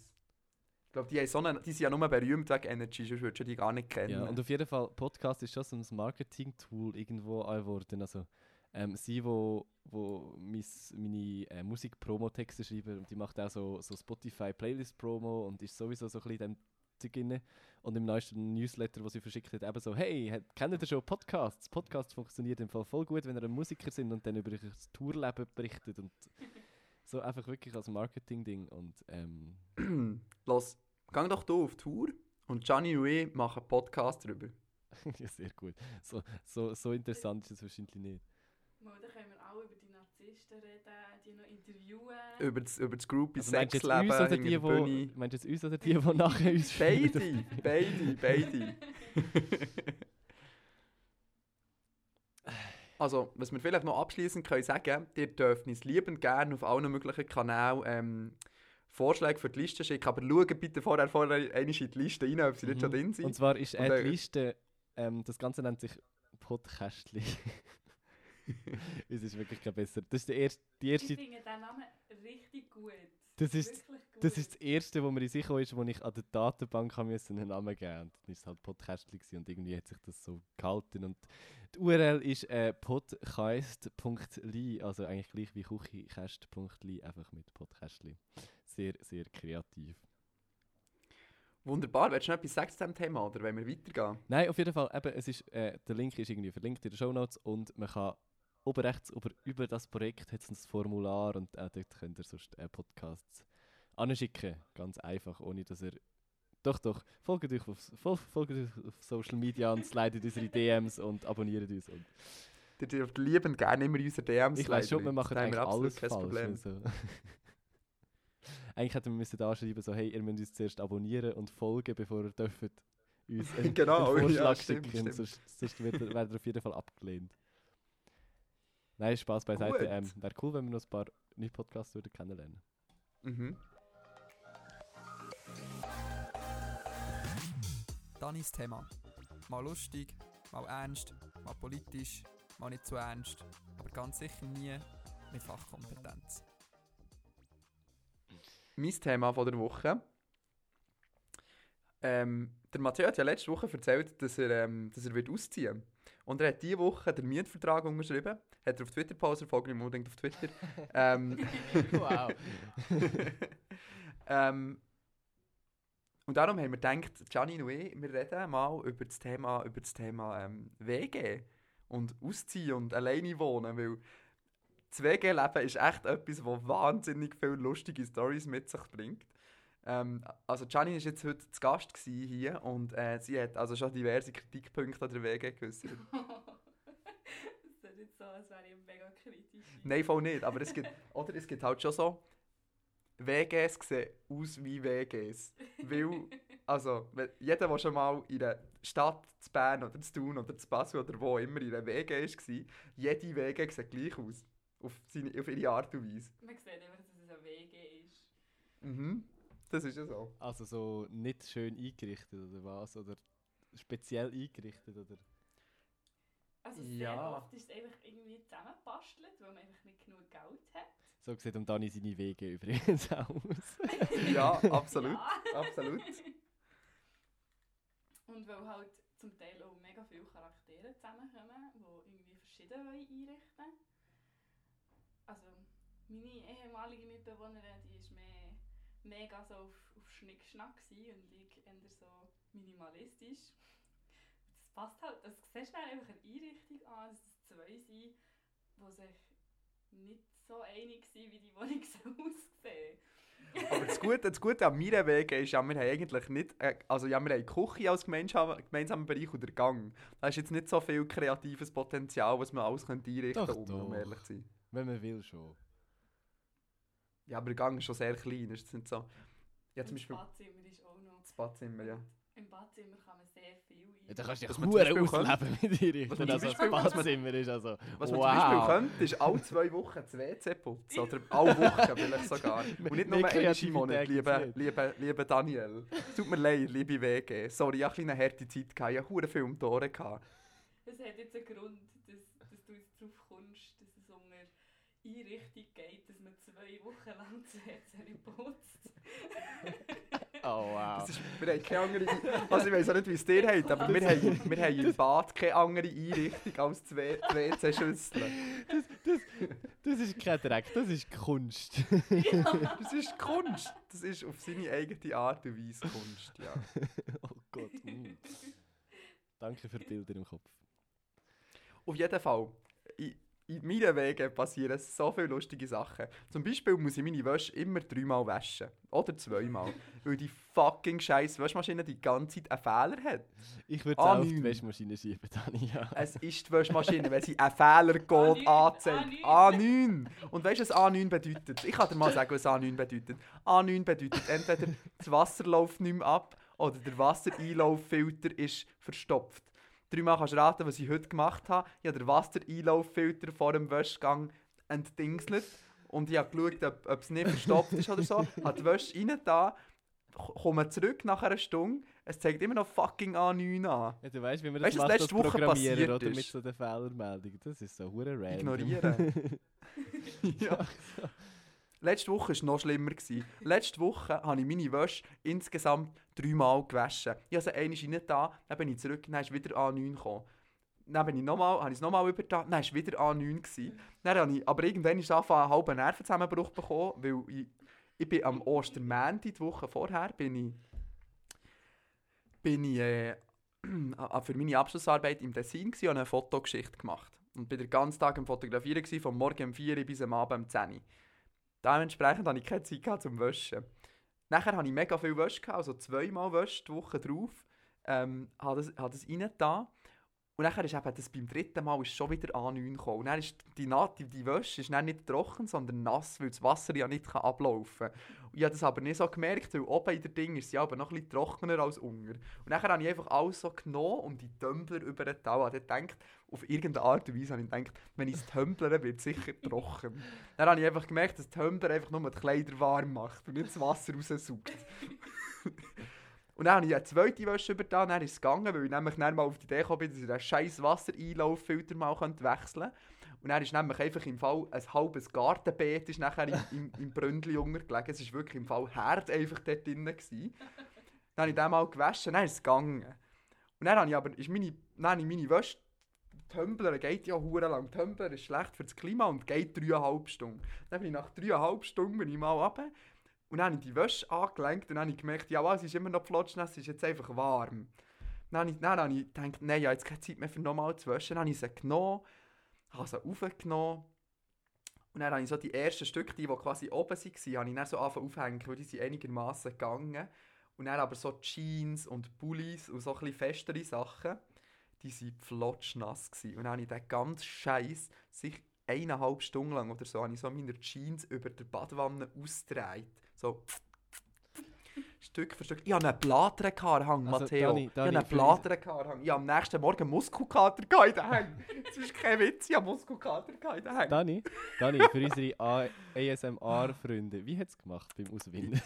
[SPEAKER 3] Ich glaube, die, so eine- die sind ja nur berühmt wegen Energy, sonst würdest du die gar nicht kennen.
[SPEAKER 2] Ja, und auf jeden Fall, Podcast ist schon so ein Marketing-Tool irgendwo geworden. Also, ähm, sie, wo, wo mis, meine äh, Musik-Promo-Texte schreiben, und die macht auch so, so Spotify-Playlist-Promo und ist sowieso so ein bisschen dem. Und im neuesten Newsletter, wo sie verschickt hat, eben so, hey, kennt ihr schon Podcasts? Podcasts funktioniert im Fall voll gut, wenn ihr ein Musiker sind und dann über ihr Tourleben berichtet und so einfach wirklich als Marketing-Ding und ähm,
[SPEAKER 3] Los, geh doch hier auf Tour und Gianni und ich machen einen Podcast darüber.
[SPEAKER 2] ja, sehr gut. So, so, so interessant ist es wahrscheinlich nicht.
[SPEAKER 1] Mal, dann können wir auch über die Narzissten reden, die noch interviewen.
[SPEAKER 3] Über das, über das Groupie
[SPEAKER 2] Also meinst du jetzt
[SPEAKER 3] Sexleben
[SPEAKER 2] uns oder
[SPEAKER 3] hinter
[SPEAKER 2] die,
[SPEAKER 3] der
[SPEAKER 2] wo,
[SPEAKER 3] Bühne.
[SPEAKER 2] meinst du jetzt uns oder die, die nachher uns
[SPEAKER 3] Beide, beide, beide. Also, was wir vielleicht noch abschließend können sagen, ihr dürft uns liebend gerne auf allen möglichen Kanälen ähm, Vorschläge für die Liste schicken, aber schaut bitte vorher, vorher in die Liste rein, ob sie nicht
[SPEAKER 2] Mhm.
[SPEAKER 3] schon drin sind.
[SPEAKER 2] Und zwar ist
[SPEAKER 3] Und,
[SPEAKER 2] äh, die Liste, ähm, das Ganze nennt sich Podcastli. es ist wirklich kein besser. Das ist der erste, die
[SPEAKER 1] Ich
[SPEAKER 2] erste,
[SPEAKER 1] finde den Namen richtig gut.
[SPEAKER 2] das ist,
[SPEAKER 1] Wirklich gut.
[SPEAKER 2] das ist das erste, wo mir in sicher ist, wo ich an der Datenbank haben müssen einen Namen geben. Und dann ist es halt Podcastli und irgendwie hat sich das so gehalten. Und die URL ist äh, podcast.li, also eigentlich gleich wie kuchikast.li, einfach mit Podcastli. Sehr, sehr kreativ.
[SPEAKER 3] Wunderbar. Willst du noch etwas sagen zu diesem Thema oder wollen wir weitergehen?
[SPEAKER 2] Nein, auf jeden Fall, eben, es ist, äh, der Link ist irgendwie verlinkt in den Shownotes und man kann oben rechts über, über das Projekt hat es ein Formular und äh, dort könnt ihr sonst äh, Podcasts anschicken. Ganz einfach, ohne dass ihr... Doch, doch, folgt euch auf, fol folgt euch auf Social Media und slidet unsere DMs und abonniert uns. Und
[SPEAKER 3] Ihr dürft liebend gerne immer unsere DMs
[SPEAKER 2] ich weiß schon, wir machen eigentlich
[SPEAKER 3] wir
[SPEAKER 2] alles
[SPEAKER 3] kein
[SPEAKER 2] falsch.
[SPEAKER 3] Problem.
[SPEAKER 2] Also. eigentlich hätten wir müssen da schreiben, so, hey, ihr müsst uns zuerst abonnieren und folgen, bevor ihr dürft uns einen,
[SPEAKER 3] Genau,
[SPEAKER 2] einen
[SPEAKER 3] ja,
[SPEAKER 2] Vorschlag
[SPEAKER 3] stimmt,
[SPEAKER 2] schicken,
[SPEAKER 3] stimmt.
[SPEAKER 2] sonst, sonst wird, ihr auf jeden Fall abgelehnt. Nein, Spaß beiseite.
[SPEAKER 3] Gut.
[SPEAKER 2] Ähm, Wäre cool, wenn wir noch ein paar neue Podcasts würden kennenlernen.
[SPEAKER 3] Mhm.
[SPEAKER 4] Danis Thema. Mal lustig, mal ernst, mal politisch, mal nicht zu ernst, aber ganz sicher nie mit Fachkompetenz.
[SPEAKER 3] Mein Thema von der Woche. Ähm, der Matteo hat ja letzte Woche erzählt, dass er, ähm, dass er wird ausziehen Und er hat diese Woche den Mietvertrag unterschrieben. Hat er auf Twitter gepostet, folgt ihm unbedingt auf Twitter. ähm,
[SPEAKER 2] wow.
[SPEAKER 3] ähm, und darum haben wir gedacht, Gianni und ich, wir reden mal über das Thema, über das Thema ähm, WG und Ausziehen und alleine wohnen, weil das WG-Leben ist echt etwas, das wahnsinnig viele lustige Stories mit sich bringt. Ähm, also Gianni war jetzt heute zu Gast hier und äh, sie hat also schon diverse Kritikpunkte an der WG geäußert.
[SPEAKER 1] Das ist nicht so, als wäre ich mega kritisch.
[SPEAKER 3] Nein, voll nicht, aber es gibt, oder es gibt halt schon so, WGs sehen aus wie WGs. Weil, also, jeder, der schon mal in einer Stadt, zu Bern oder zu Thun oder zu Basel oder wo immer in einer WG war, jede WG sieht gleich aus. Auf, seine, auf ihre Art und Weise.
[SPEAKER 1] Man sieht einfach, dass es ein WG ist.
[SPEAKER 3] Mhm. Das ist ja so.
[SPEAKER 2] Also so nicht schön eingerichtet oder was? Oder speziell eingerichtet oder?
[SPEAKER 1] Also sehr
[SPEAKER 3] Ja.
[SPEAKER 1] oft ist es einfach irgendwie zusammengebastelt, weil man einfach nicht genug Geld hat.
[SPEAKER 2] So sieht um Dani seine Wege übrigens aus.
[SPEAKER 3] Ja, absolut.
[SPEAKER 1] Ja.
[SPEAKER 3] Absolut.
[SPEAKER 1] Und weil halt zum Teil auch mega viele Charaktere zusammenkommen, die irgendwie verschieden wollen einrichten Also meine ehemalige Mitbewohnerin, die mega so auf, auf Schnickschnack gewesen und ich eher so minimalistisch. Das passt halt, das siehst du einfach eine Einrichtung an, dass es zwei sind, die sich nicht so einig sind, wie die Wohnung so aussehen.
[SPEAKER 3] Aber das Gute, das Gute an meiner Wege ist ja, wir haben eigentlich nicht, äh, also ja, wir haben die Küche als gemeinsam, gemeinsamen Bereich und den Gang. Da ist jetzt nicht so viel kreatives Potenzial, was man alles könnte einrichten könnte, um ehrlich zu sein.
[SPEAKER 2] Wenn man will schon.
[SPEAKER 3] Ja, aber der Gang ist schon sehr klein, ist nicht so. Ja, zum Beispiel
[SPEAKER 1] das Badzimmer ist auch noch.
[SPEAKER 3] das Badzimmer, ja.
[SPEAKER 1] Im Badzimmer kann man sehr viel einrichten.
[SPEAKER 2] Ja, da kannst du
[SPEAKER 3] Was
[SPEAKER 2] dich
[SPEAKER 3] man zum
[SPEAKER 2] hure
[SPEAKER 3] Beispiel
[SPEAKER 2] ausleben mit dir. Also
[SPEAKER 3] zum
[SPEAKER 2] das Badzimmer ist also
[SPEAKER 3] Was man
[SPEAKER 2] wow.
[SPEAKER 3] zum Beispiel könnte, ist alle zwei Wochen das WC putzen. Oder alle Wochen vielleicht sogar. Und nicht nur einmal im Monat, lieber, lieber, lieber Daniel. Es tut mir leid, liebe WG. Sorry, ich hatte eine harte Zeit. gehabt. Ich hatte hure viel um die Ohren. gehabt.
[SPEAKER 1] Es hat jetzt einen Grund, dass, dass du jetzt drauf kommst, dass es unter Einrichtung zwei Wochen lang das WC nicht putzt.
[SPEAKER 2] Oh wow.
[SPEAKER 3] Das ist, wir haben keine andere... Also ich weiß auch nicht, wie es dir geht, aber wir haben, wir haben im Bad keine andere Einrichtung als die W- die WC-Schüsseln.
[SPEAKER 2] Das ist kein Dreck, das ist Kunst.
[SPEAKER 3] Das ist Kunst. Das ist auf seine eigene Art und Weise Kunst, ja.
[SPEAKER 2] oh Gott. mm. Danke für die Bilder im Kopf.
[SPEAKER 3] Auf jeden Fall, in, in meinen Wegen passieren so viele lustige Sachen. Zum Beispiel muss ich meine Wäsche immer dreimal waschen. Oder zweimal. weil die fucking scheiß Waschmaschine die ganze Zeit einen Fehler hat.
[SPEAKER 2] Ich würde es auch auf die
[SPEAKER 3] A9.
[SPEAKER 2] Wäschmaschine schieben, Dani. Ja.
[SPEAKER 3] Es ist die Waschmaschine, wenn sie einen Fehlercode
[SPEAKER 1] A9,
[SPEAKER 3] anzeigt.
[SPEAKER 1] A9.
[SPEAKER 3] A9. Und weißt du, was A9 bedeutet? Ich kann dir mal sagen, was A9 bedeutet. A9 bedeutet entweder das Wasser läuft nicht mehr ab oder der Wassereinlauffilter ist verstopft. Dreimal kannst du raten, was ich heute gemacht habe. Ich habe den Wassereinlauffilter vor dem Waschgang entdingselt und ich habe geschaut, ob, ob es nicht verstopft ist oder so. habe die Wäsche rein da, komme zurück nach einer Stunde. Es zeigt immer noch fucking A9 an.
[SPEAKER 2] Ja, du weißt, wie man das
[SPEAKER 3] Weißt
[SPEAKER 2] macht
[SPEAKER 3] letzte Woche
[SPEAKER 2] Programmierer
[SPEAKER 3] passiert
[SPEAKER 2] oder mit so den Fehlermeldungen. Das ist so hure random.
[SPEAKER 3] Ignorieren. ja. Letzte Woche war es noch schlimmer. gewesen. Letzte Woche habe ich meine Wäsche insgesamt dreimal gewaschen. Ich habe sie einmal rein da, dann bin ich zurück, dann ist wieder A9 gekommen. Dann bin ich nochmal, habe ich es nochmal übertan, dann war wieder A9. Gewesen. Dann habe ich, aber irgendwann ist angefangen, einen halben Nervenzusammenbruch bekommen, weil ich, ich bin am Ostermänti, die Woche vorher, bin ich, bin ich äh, für meine Abschlussarbeit im gsi und habe eine Fotogeschichte gemacht. Und bin den ganzen Tag am Fotografieren, gsi, vom Morgen um 4 Uhr bis am Abend um 10 Uhr. Dementsprechend hatte ich keine Zeit gehabt zum Waschen. Nachher hatte ich mega viel Wäsche, also zweimal Wäsche die Woche drauf. Ähm, habe das, habe das rein da. Und dann ist eben das beim dritten Mal ist schon wieder A9 gekommen. Und dann ist die, die, die Wäsche ist dann nicht trocken, sondern nass, weil das Wasser ja nicht ablaufen kann. Ich habe das aber nicht so gemerkt, weil oben in der Ding ist sie aber noch bisschen trockener als unten. Und dann habe ich einfach alles so genommen und die Tumbler über den Tau. Ich gedacht, auf irgendeine Art und Weise habe ich gedacht, wenn ich es tumblere, wird es sicher trocken. Dann habe ich einfach gemerkt, dass Tumbler einfach nur die Kleider warm macht und nicht das Wasser raussaugt. Und dann habe ich eine zweite Wäsche übertan, dann ist es gegangen, weil ich nämlich dann mal auf die Idee gekommen bin, dass ich den scheiß Wassereinlauffilter mal wechseln könnte. Und dann ist nämlich einfach im Fall ein halbes Gartenbeet ist nachher im, im, im Bründli untergelegen. Es war wirklich im Fall Herd einfach dort drin. Gewesen. Dann habe ich den mal gewaschen, dann ist es gegangen. Und dann habe ich aber, ist meine, dann habe ich meine Wäsche, Tumbler geht ja hure lang. Tumbler ist schlecht für das Klima und geht dreieinhalb Stunden. Dann bin ich nach dreieinhalb Stunden bin ich mal runter. Und dann habe ich die Wäsche angelenkt und dann habe gemerkt, ja, es ist immer noch flotschnass, es ist jetzt einfach warm. Dann habe ich, dann habe ich gedacht, nein, ja, jetzt keine Zeit mehr für nochmal zu waschen. Dann habe ich sie genommen, habe sie aufgenommen. Und dann habe ich so die ersten Stücke, die, die quasi oben waren, habe ich dann so angefangen aufhängen, weil die sind einigermaßen gegangen. Und dann aber so Jeans und Pullis und so ein bisschen festere Sachen, die waren flotschnass. Gewesen. Und dann habe ich den ganzen Scheiß sich eineinhalb Stunden lang oder so, habe ich so meine Jeans über der Badwanne ausgedreht. So Stück für Stück. Ich hatte einen Blatternkaterhang,
[SPEAKER 2] Also,
[SPEAKER 3] Matteo.
[SPEAKER 2] Dani,
[SPEAKER 3] ich hatte einen Blatternkaterhang. Ich habe am nächsten Morgen Muskelkater in den Hängen. Das ist kein Witz, ich habe Muskelkater in den Hängen.
[SPEAKER 2] Dani, Dani, für unsere ASMR-Freunde, wie hat es gemacht beim Auswinden?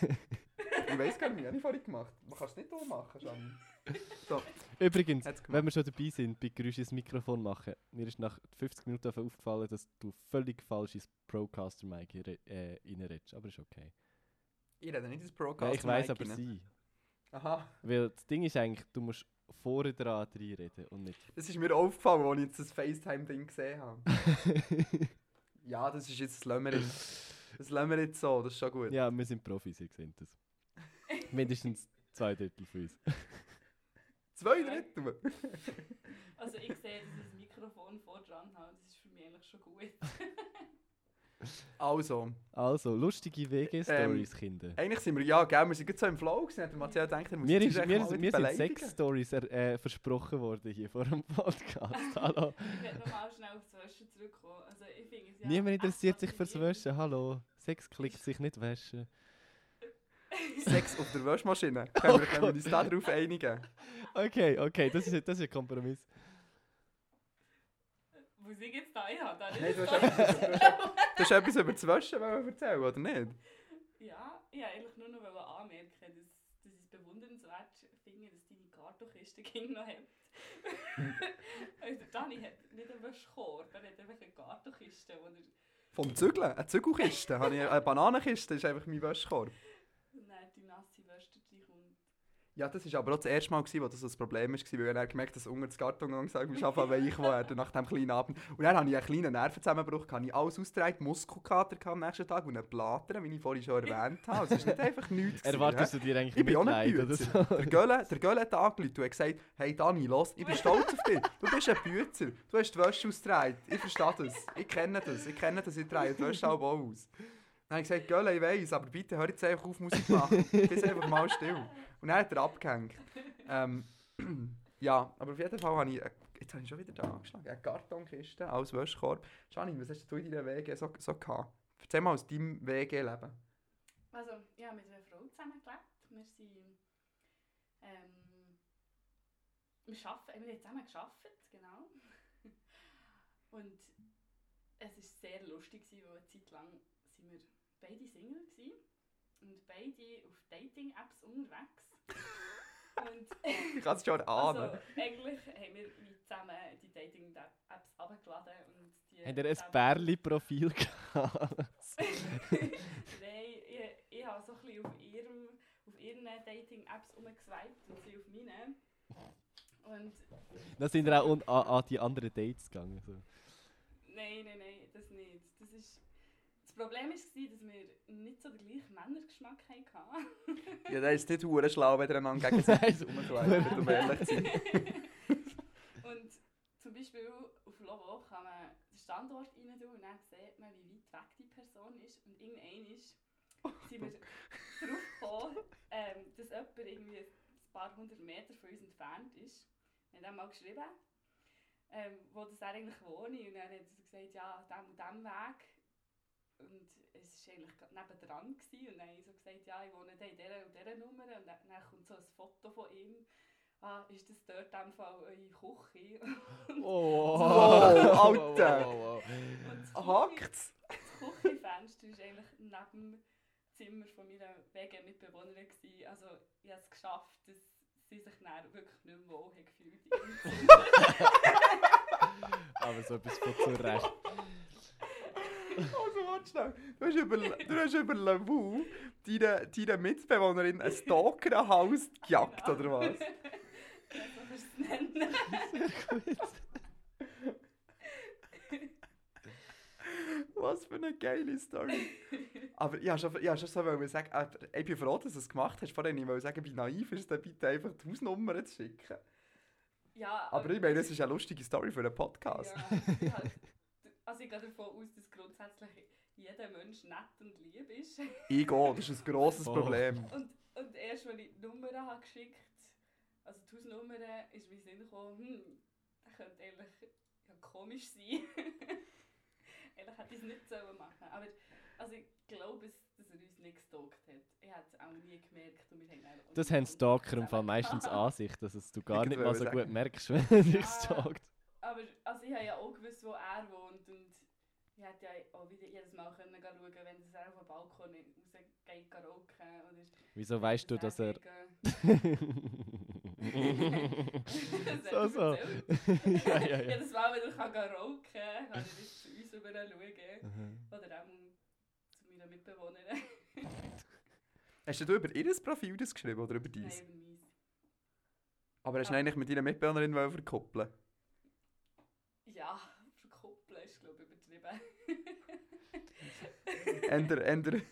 [SPEAKER 3] Ich weiß gar nicht, was habe ich vorhin gemacht. Man kann es nicht so machen, Jani. So,
[SPEAKER 2] Übrigens, wenn wir schon dabei sind, bei Geräusch ins Mikrofon machen, mir ist nach 50 Minuten aufgefallen, dass du völlig falsch ins Procaster-Mic äh, reinredest, aber ist okay.
[SPEAKER 3] Ich rede nicht ins
[SPEAKER 2] Ja,
[SPEAKER 3] Broadcast.
[SPEAKER 2] ich weiß aber sie.
[SPEAKER 3] Aha.
[SPEAKER 2] Weil das Ding ist eigentlich, du musst vorne dran reinreden und nicht...
[SPEAKER 3] Das ist mir aufgefallen, als ich jetzt das FaceTime-Ding gesehen habe. ja, das ist jetzt, das lassen wir jetzt, das lassen wir jetzt so, das ist schon gut.
[SPEAKER 2] ja, wir sind Profis, ihr seht das. Mindestens zwei Drittel von uns.
[SPEAKER 3] Zwei Drittel.
[SPEAKER 1] Also ich sehe, dass ich das Mikrofon vor dran habe. Das ist für mich eigentlich schon gut.
[SPEAKER 3] Also,
[SPEAKER 2] Also, lustige WG-Stories, Kinder.
[SPEAKER 3] eigentlich sind wir, ja, gell, wir sind gerade so im Flow gewesen, hat der Matthias gedacht, er muss
[SPEAKER 2] Mir, ist,
[SPEAKER 3] eigentlich
[SPEAKER 2] mir, mir sind sechs Stories er, äh, versprochen worden hier vor dem Podcast. Hallo.
[SPEAKER 1] Ich werde nochmal schnell aufs Waschen zurückkommen. Also ich finde es ja
[SPEAKER 2] Niemand interessiert sich fürs. Waschen. Hallo. Sex klickt sich nicht waschen.
[SPEAKER 3] Sex auf der Waschmaschine. Können wir,
[SPEAKER 2] Oh
[SPEAKER 3] können wir uns darauf einigen?
[SPEAKER 2] Okay, okay, das ist, das ist ein Kompromiss.
[SPEAKER 1] Muss ich jetzt da haben? Da
[SPEAKER 3] Nein, du hast etwas, du hast, etwas- über das Waschen erzählen, oder nicht?
[SPEAKER 1] Ja, ich wollte eigentlich nur noch anmerken, dass, dass ich es bewundernswert finde, dass deine Kartonkiste ging noch hat. also Dani hat nicht einen Waschkorb, er hat einfach eine Kartonkiste, wo er
[SPEAKER 3] Vom Zügeln, eine Zügelkiste. Habe ich eine Bananenkiste, das ist einfach mein Waschkorb.
[SPEAKER 1] dann die nasse Wäsche reinkommt.
[SPEAKER 3] Ja, das war aber auch das erste Mal, gewesen, wo das ein Problem war, weil er gemerkt dass unter das Karton gesagt ist, einfach weich werden nach dem kleinen Abend. Und dann hatte ich einen kleinen Nervenzusammenbruch, habe ich alles ausgetragen, Muskelkater am nächsten Tag und einen Blattern, wie ich vorhin schon erwähnt habe. Es ist nicht einfach nichts. gewesen,
[SPEAKER 2] Erwartest
[SPEAKER 3] hä?
[SPEAKER 2] du dir eigentlich
[SPEAKER 3] Ich bin auch nicht Bützer.
[SPEAKER 2] so?
[SPEAKER 3] Der Gölle, der Gölle hat angerufen und hat gesagt, hey Dani, los, ich bin stolz auf dich. Du bist ein Bützer. Du hast die Wäsche ausgetragen. Ich verstehe das. Ich kenne das. Ich kenne das. Ich trage die Wäsche auch aus. Dann habe ich gesagt, Gölle, ich weiss, aber bitte hör jetzt einfach auf Musik machen. Bist einfach mal still. Und dann hat er abgehängt. Ähm, ja, aber auf jeden Fall habe ich, äh, jetzt habe ich schon wieder da angeschlagen, eine Kartonkiste als Wäschkorb. Jani, was hast du in deiner WG so, so gehabt? Erzähl mal aus deinem WG-Leben.
[SPEAKER 1] Also, ich habe mit einer Frau zusammengelebt. Wir sind. Ähm, wir, arbeiten, wir haben zusammen gearbeitet, genau. Und es war sehr lustig, weil eine Zeit lang beide Single waren und beide auf Dating-Apps unterwegs. und
[SPEAKER 3] Ich kann es schon ahnen.
[SPEAKER 1] also, eigentlich haben wir zusammen die Dating-Apps abgeladen und die
[SPEAKER 2] Habt ihr ein Bärli-Profil gehabt?
[SPEAKER 1] Nein, ich, ich habe so ein bisschen auf, ihrem, auf ihren Dating-Apps umgeswiped und sie auf meine. Und
[SPEAKER 2] Dann sind wir auch an, an die anderen Dates gegangen. So.
[SPEAKER 1] nein, nein, nein, das nicht. Das, ist, Problem war, dass wir nicht so den gleichen Männergeschmack hatten.
[SPEAKER 3] Ja, das ist nicht hure schlau, wenn ihr einander gegenseitig rumkleiden, um ehrlich zu sein.
[SPEAKER 1] und zum Beispiel auf Lovo kann man den Standort rein tun und dann sieht man, wie weit weg die Person ist. Und irgendwann ist, sind wir darauf gekommen, ähm, dass jemand irgendwie ein paar hundert Meter von uns entfernt ist. Wir haben dann mal geschrieben. ähm, wo das er eigentlich wohne. Und dann hat er gesagt, ja, dem und dem Weg. Und es war eigentlich gerade nebendran. Gewesen. Und dann habe ich so gesagt, ja, ich wohne da in dieser und dieser Nummer. Und dann, dann kommt so ein Foto von ihm. Ah, ist das dort in dem Fall eure Küche?
[SPEAKER 2] Oh,
[SPEAKER 3] Wow, Alter.
[SPEAKER 1] Und das Küche-
[SPEAKER 3] Hackt's?
[SPEAKER 1] das Küchenfenster war eigentlich neben dem Zimmer von meiner WG-Mitbewohnerin. Also ich habe es geschafft, dass sie sich dann wirklich nicht mehr wohl haben gefühlt.
[SPEAKER 2] Aber so etwas von.
[SPEAKER 3] Also, warte schnell. Du hast über, du hast über Lavu deine, deine Mitbewohnerin ein Stalker-Haus gejagt,
[SPEAKER 1] Genau.
[SPEAKER 3] oder was?
[SPEAKER 1] Ja, so kannst du es nennen.
[SPEAKER 3] Was für eine geile Story. Aber ich schon, ich schon so sagen, aber ich bin froh, dass du es gemacht hast. Vorhin wollte ich sagen, wie naiv ist es bitte einfach die Hausnummer zu schicken.
[SPEAKER 1] Ja,
[SPEAKER 3] Aber ich meine, es ist eine lustige Story für einen Podcast.
[SPEAKER 1] Ja, also ich gehe davon aus, dass grundsätzlich jeder Mensch nett und lieb ist.
[SPEAKER 3] Ich gehe, das ist ein grosses
[SPEAKER 2] Voll.
[SPEAKER 3] Problem.
[SPEAKER 1] Und, und erst, als ich die Nummer habe geschickt also die Hausnummer, ist mir Sinn gekommen, hm, das könnte eigentlich ja, komisch sein. eigentlich hätte ich es nicht sollen machen Aber also ich glaube, es, dass er uns nicht gestalkt hat. Ich habe es auch nie gemerkt. Und wir haben
[SPEAKER 2] Das haben Stalker im Fall meistens an sich, dass es du gar
[SPEAKER 3] Ich
[SPEAKER 2] nicht mal so
[SPEAKER 3] sagen.
[SPEAKER 2] gut merkst, wenn er dich stalkt.
[SPEAKER 1] Aber also ich habe ja auch gewusst, wo er wohnt und ich hätte ja auch wieder jedes Mal können schauen, wenn er auf den Balkon rausgeht, rauchen oder...
[SPEAKER 2] Wieso weißt du, dass er.
[SPEAKER 1] Das
[SPEAKER 2] so, so. ja, ja, ja.
[SPEAKER 1] Jedes Mal, wenn er kann rauchen kann, kann er das zu uns rüber schauen.
[SPEAKER 2] Mhm.
[SPEAKER 1] Oder auch zu meiner Mitbewohnerin.
[SPEAKER 3] Hast du über ihr Profil das geschrieben oder über
[SPEAKER 1] Nein,
[SPEAKER 3] dies?
[SPEAKER 1] über meins.
[SPEAKER 3] Aber hast du
[SPEAKER 1] Ja.
[SPEAKER 3] ihn eigentlich mit deiner Mitbewohnerin wollen verkuppeln
[SPEAKER 1] Ja, verkuppeln ist glaube ich übertrieben.
[SPEAKER 3] Änder, änder.
[SPEAKER 1] Ich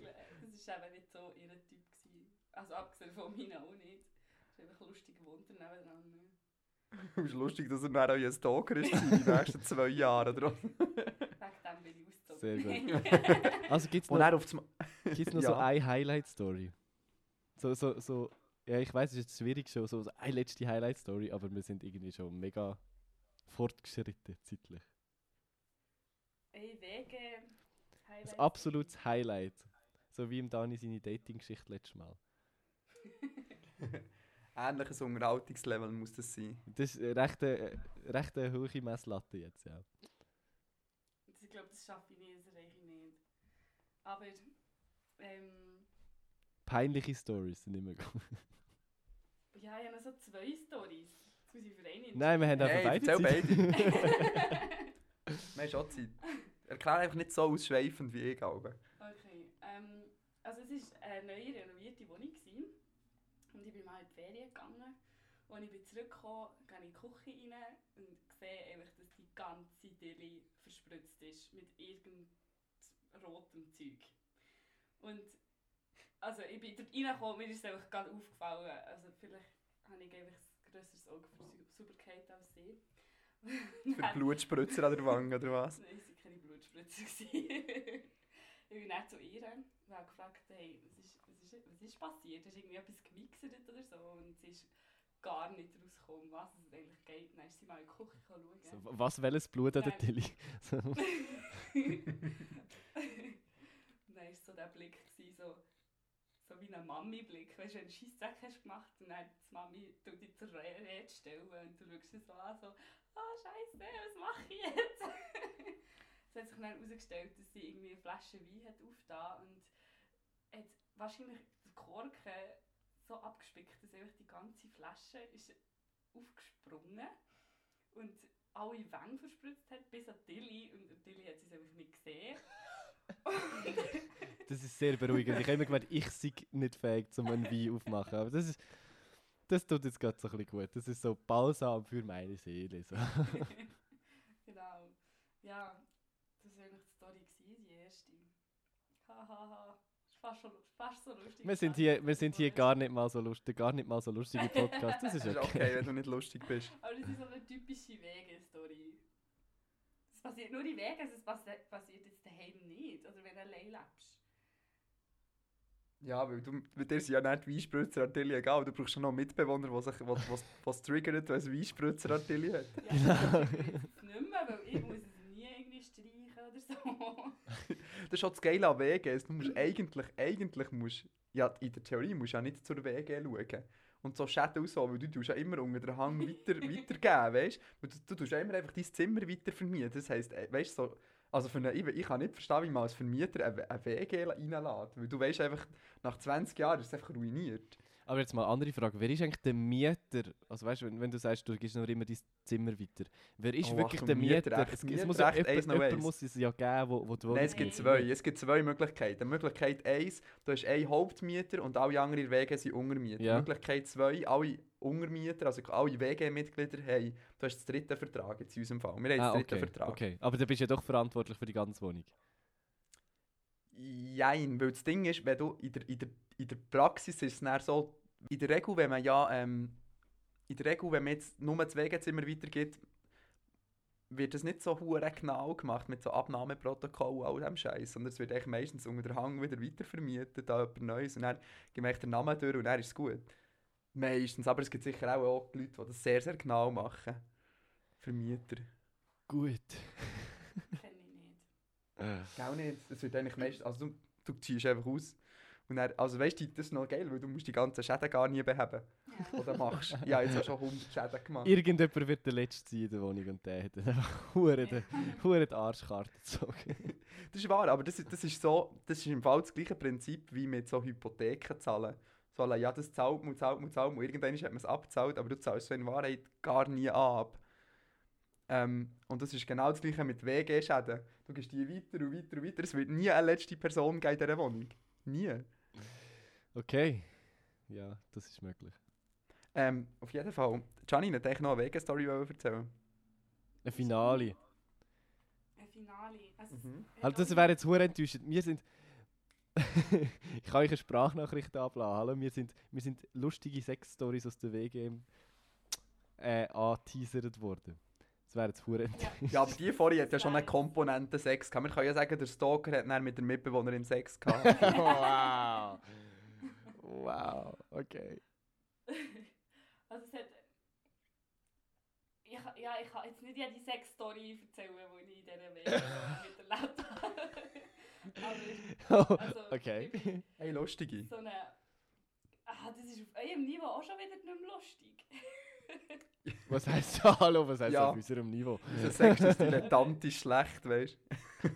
[SPEAKER 1] glaube, Das war eben nicht so ihr Typ. Gewesen. Also abgesehen von meinen auch nicht. Es ist einfach lustig gewohnt nebenan.
[SPEAKER 3] Es ist lustig, dass er dann auch ein Stalker ist in den nächsten zwei Jahren. Oder?
[SPEAKER 1] Wegen dem bin ich ausgezogen.
[SPEAKER 2] Sehr gut. Also gibt es noch, gibt's noch
[SPEAKER 3] Ja.
[SPEAKER 2] so eine Highlight-Story? So, so, so, ja, ich weiß, es ist schwierig schon, so, so eine letzte Highlight-Story, aber wir sind irgendwie schon mega fortgeschritten zeitlich.
[SPEAKER 1] Ey, Wege.
[SPEAKER 2] Das
[SPEAKER 1] Highlights.
[SPEAKER 2] absolutes Highlight. So wie im Dani seine Dating-Geschichte letztes Mal.
[SPEAKER 3] Ähnliches Unterhaltungslevel muss das sein.
[SPEAKER 2] Das ist eine recht, äh, recht eine hohe Messlatte jetzt, ja.
[SPEAKER 1] Ich glaube, das schaffe ich nicht, das erreiche ich nicht. Aber, ähm,
[SPEAKER 2] Peinliche Stories sind immer gut.
[SPEAKER 1] ja, ich habe noch so zwei Stories. Jetzt muss ich für eine
[SPEAKER 2] Nein, wir haben einfach
[SPEAKER 3] Hey,
[SPEAKER 2] beide Zeit.
[SPEAKER 1] beide.
[SPEAKER 3] Wir haben schon Zeit. Erklär einfach nicht so ausschweifend wie ich, glaube
[SPEAKER 1] okay, ähm, also es war eine neue renovierte Wohnung. Gewesen. Und ich bin mal in die Ferien gegangen. Als ich bin zurückgekommen gehe ich in die Küche rein und sehe einfach, dass die ganze Dille verspritzt ist mit irgendeinem rotem Zeug. Und also ich bin dort reingekommen, mir ist es einfach gerade aufgefallen. Also vielleicht habe ich einfach ein grösseres Auge für Sau- Sauberkeit als sie.
[SPEAKER 3] Für Blutspritzer an der Wange, oder was?
[SPEAKER 1] Nein, gewesen. ich bin dann zu ihr und habe gefragt, hey, was ist, was ist, was ist passiert? Hast du irgendwie etwas gemixert oder so? Und sie ist gar nicht rausgekommen, was es eigentlich geht. Dann ist sie mal in die Küche schauen.
[SPEAKER 2] So, was welches Blut an der
[SPEAKER 1] Nein.
[SPEAKER 2] Tilly?
[SPEAKER 1] Dann war so der Blick, gewesen, so, so wie ein Mami-Blick. Weißt du, wenn du einen Scheissdreck hast gemacht und dann die Mami tut dich zur Re- Rede stellen und du schaust sie so an, so, ah, Scheiße, was mache ich jetzt? es hat sich dann herausgestellt, dass sie irgendwie eine Flasche Wein hat aufgetan und hat wahrscheinlich den Korken so abgespickt, dass einfach die ganze Flasche ist aufgesprungen und alle Wände verspritzt hat, bis an Tilly. Und Tilly hat sie einfach nicht gesehen.
[SPEAKER 2] Das ist sehr beruhigend. Ich habe immer gemeint, ich sei nicht fähig, um einen Wein aufzumachen. Aber das ist. Das tut jetzt gerade so ein bisschen gut. Das ist so Balsam für meine Seele. So.
[SPEAKER 1] genau. Ja, das war eigentlich die Story, gewesen, die erste. Hahaha. Ist fast, schon, fast so lustig.
[SPEAKER 2] Wir sind hier, wir sind hier gar nicht mal so lustig, gar nicht mal so lustige Podcast. Das
[SPEAKER 3] Das
[SPEAKER 2] ist
[SPEAKER 3] ist
[SPEAKER 2] okay.
[SPEAKER 3] okay, wenn du nicht lustig bist.
[SPEAKER 1] Aber das ist so eine typische Wege-Story. Das passiert nur in Wegen, also es passi- passiert jetzt daheim nicht. Oder wenn du allein lebst.
[SPEAKER 3] Ja, weil du, weil dir sind ja nicht die Weinspritzerartillerie egal. Du brauchst schon noch einen Mitbewohner, der sich was, was, was triggert, wenn es Weinspritzerartillerie hat.
[SPEAKER 1] Ja, ich weiß es nicht mehr, weil ich muss so.
[SPEAKER 3] Das ist das Geile an WGs. Du musst eigentlich, eigentlich musst, ja, in der Theorie musst du ja nicht zur WG schauen. Und so Schäden so, weil du tust ja immer unter den Hang weiter, weitergeben, weißt du? Du, tust ja immer einfach dein Zimmer weiter vermieten. Das heisst, äh, weißt so, also für eine, ich, ich kann nicht verstehen, wie man als Vermieter eine, eine WG reinlässt. Weil du weißt einfach, nach 20 Jahren ist es einfach ruiniert.
[SPEAKER 2] Aber jetzt mal eine andere Frage. Wer ist eigentlich der Mieter? Also weißt du, wenn, wenn du sagst, du gibst noch immer dein Zimmer weiter. Wer ist
[SPEAKER 3] Oh,
[SPEAKER 2] wirklich der Mieter?
[SPEAKER 3] Mieterrecht,
[SPEAKER 2] Es, es muss ja jemand,
[SPEAKER 3] eins noch
[SPEAKER 2] jemand
[SPEAKER 3] eins.
[SPEAKER 2] muss es ja geben, wo, wo du
[SPEAKER 3] Nein, es gibt zwei. Es gibt zwei Möglichkeiten. Möglichkeit 1, du hast einen Hauptmieter und alle anderen WG sind Untermieter.
[SPEAKER 2] Ja.
[SPEAKER 3] Möglichkeit 2, alle Untermieter, also alle WG-Mitglieder haben, du hast das dritte Vertrag jetzt in unserem Fall. Wir haben
[SPEAKER 2] Ah,
[SPEAKER 3] das dritte
[SPEAKER 2] okay,
[SPEAKER 3] Vertrag.
[SPEAKER 2] okay. Aber du bist ja doch verantwortlich für die ganze Wohnung.
[SPEAKER 3] Jein, weil das Ding ist, wenn du in der, in der, in der Praxis ist es dann so, in der Regel, wenn man ja, ähm, in der Regel, wenn man jetzt nur das Wegezimmer weitergibt, wird es nicht so hure genau gemacht mit so Abnahmeprotokoll und all dem Scheiß, sondern es wird eigentlich meistens unter der Hang wieder weitervermietet, da jemand Neues und dann ich den Namen durch und dann ist es gut. Meistens, aber es gibt sicher auch, auch Leute, die das sehr, sehr genau machen. Vermieter.
[SPEAKER 2] Gut.
[SPEAKER 1] Nicht.
[SPEAKER 3] Gell nicht? Es wird eigentlich meistens, also du, du ziehst einfach aus. Und dann, also weißt du, das ist noch geil, weil du musst die ganzen Schäden gar nie beheben.
[SPEAKER 1] Ja.
[SPEAKER 3] Oder machst. Ja, jetzt hast du schon 100 Schäden gemacht.
[SPEAKER 2] Irgendjemand wird der Letzte sein in der Wohnung und der hat hure die, Arschkarte gezogen.
[SPEAKER 3] Das ist wahr, aber das, ist- das ist so, das ist im Fall das gleiche Prinzip wie mit so Hypotheken zahlen. So, alle, ja, das zahlt man, zahlt man, zahlt man. Irgendwann hat man es abgezahlt, aber du zahlst so in Wahrheit gar nie ab. Ähm, und das ist genau das gleiche mit WG-Schäden. Du gehst die weiter und weiter und weiter. Es wird nie eine letzte Person geben in dieser Wohnung. Nie.
[SPEAKER 2] Okay. Ja, das ist möglich.
[SPEAKER 3] Ähm, auf jeden Fall. Gianni hat eigentlich noch eine WG-Story erzählen.
[SPEAKER 2] Ein Finale.
[SPEAKER 1] Ein Finale. Also,
[SPEAKER 3] Mhm.
[SPEAKER 2] Also das wäre jetzt hure enttäuschend. Wir sind... ich kann euch eine Sprachnachricht abladen. Hallo, wir sind, wir sind lustige Sex-Stories aus der WG äh, angeteasert worden. Das wäre jetzt enttäuschend.
[SPEAKER 3] Ja, aber die vorhin hat ja schon eine Komponente Sex gehabt. Wir können ja sagen, der Stalker hat dann mit der Mitbewohnerin Sex gehabt.
[SPEAKER 2] wow. Wow, okay.
[SPEAKER 1] Also es hat... Ich, ja, ich kann jetzt nicht jede Sex-Story erzählen, die ich in dieser Welt miterlebt habe. Aber also,
[SPEAKER 2] okay.
[SPEAKER 3] hey, lustige.
[SPEAKER 1] so eine... Ah, das ist auf eurem Niveau auch schon wieder nicht mehr lustig.
[SPEAKER 2] Was heisst Hallo, was heisst
[SPEAKER 3] Ja.
[SPEAKER 2] auf unserem Niveau?
[SPEAKER 3] Unser Sex ist dilettantisch schlecht, weißt du?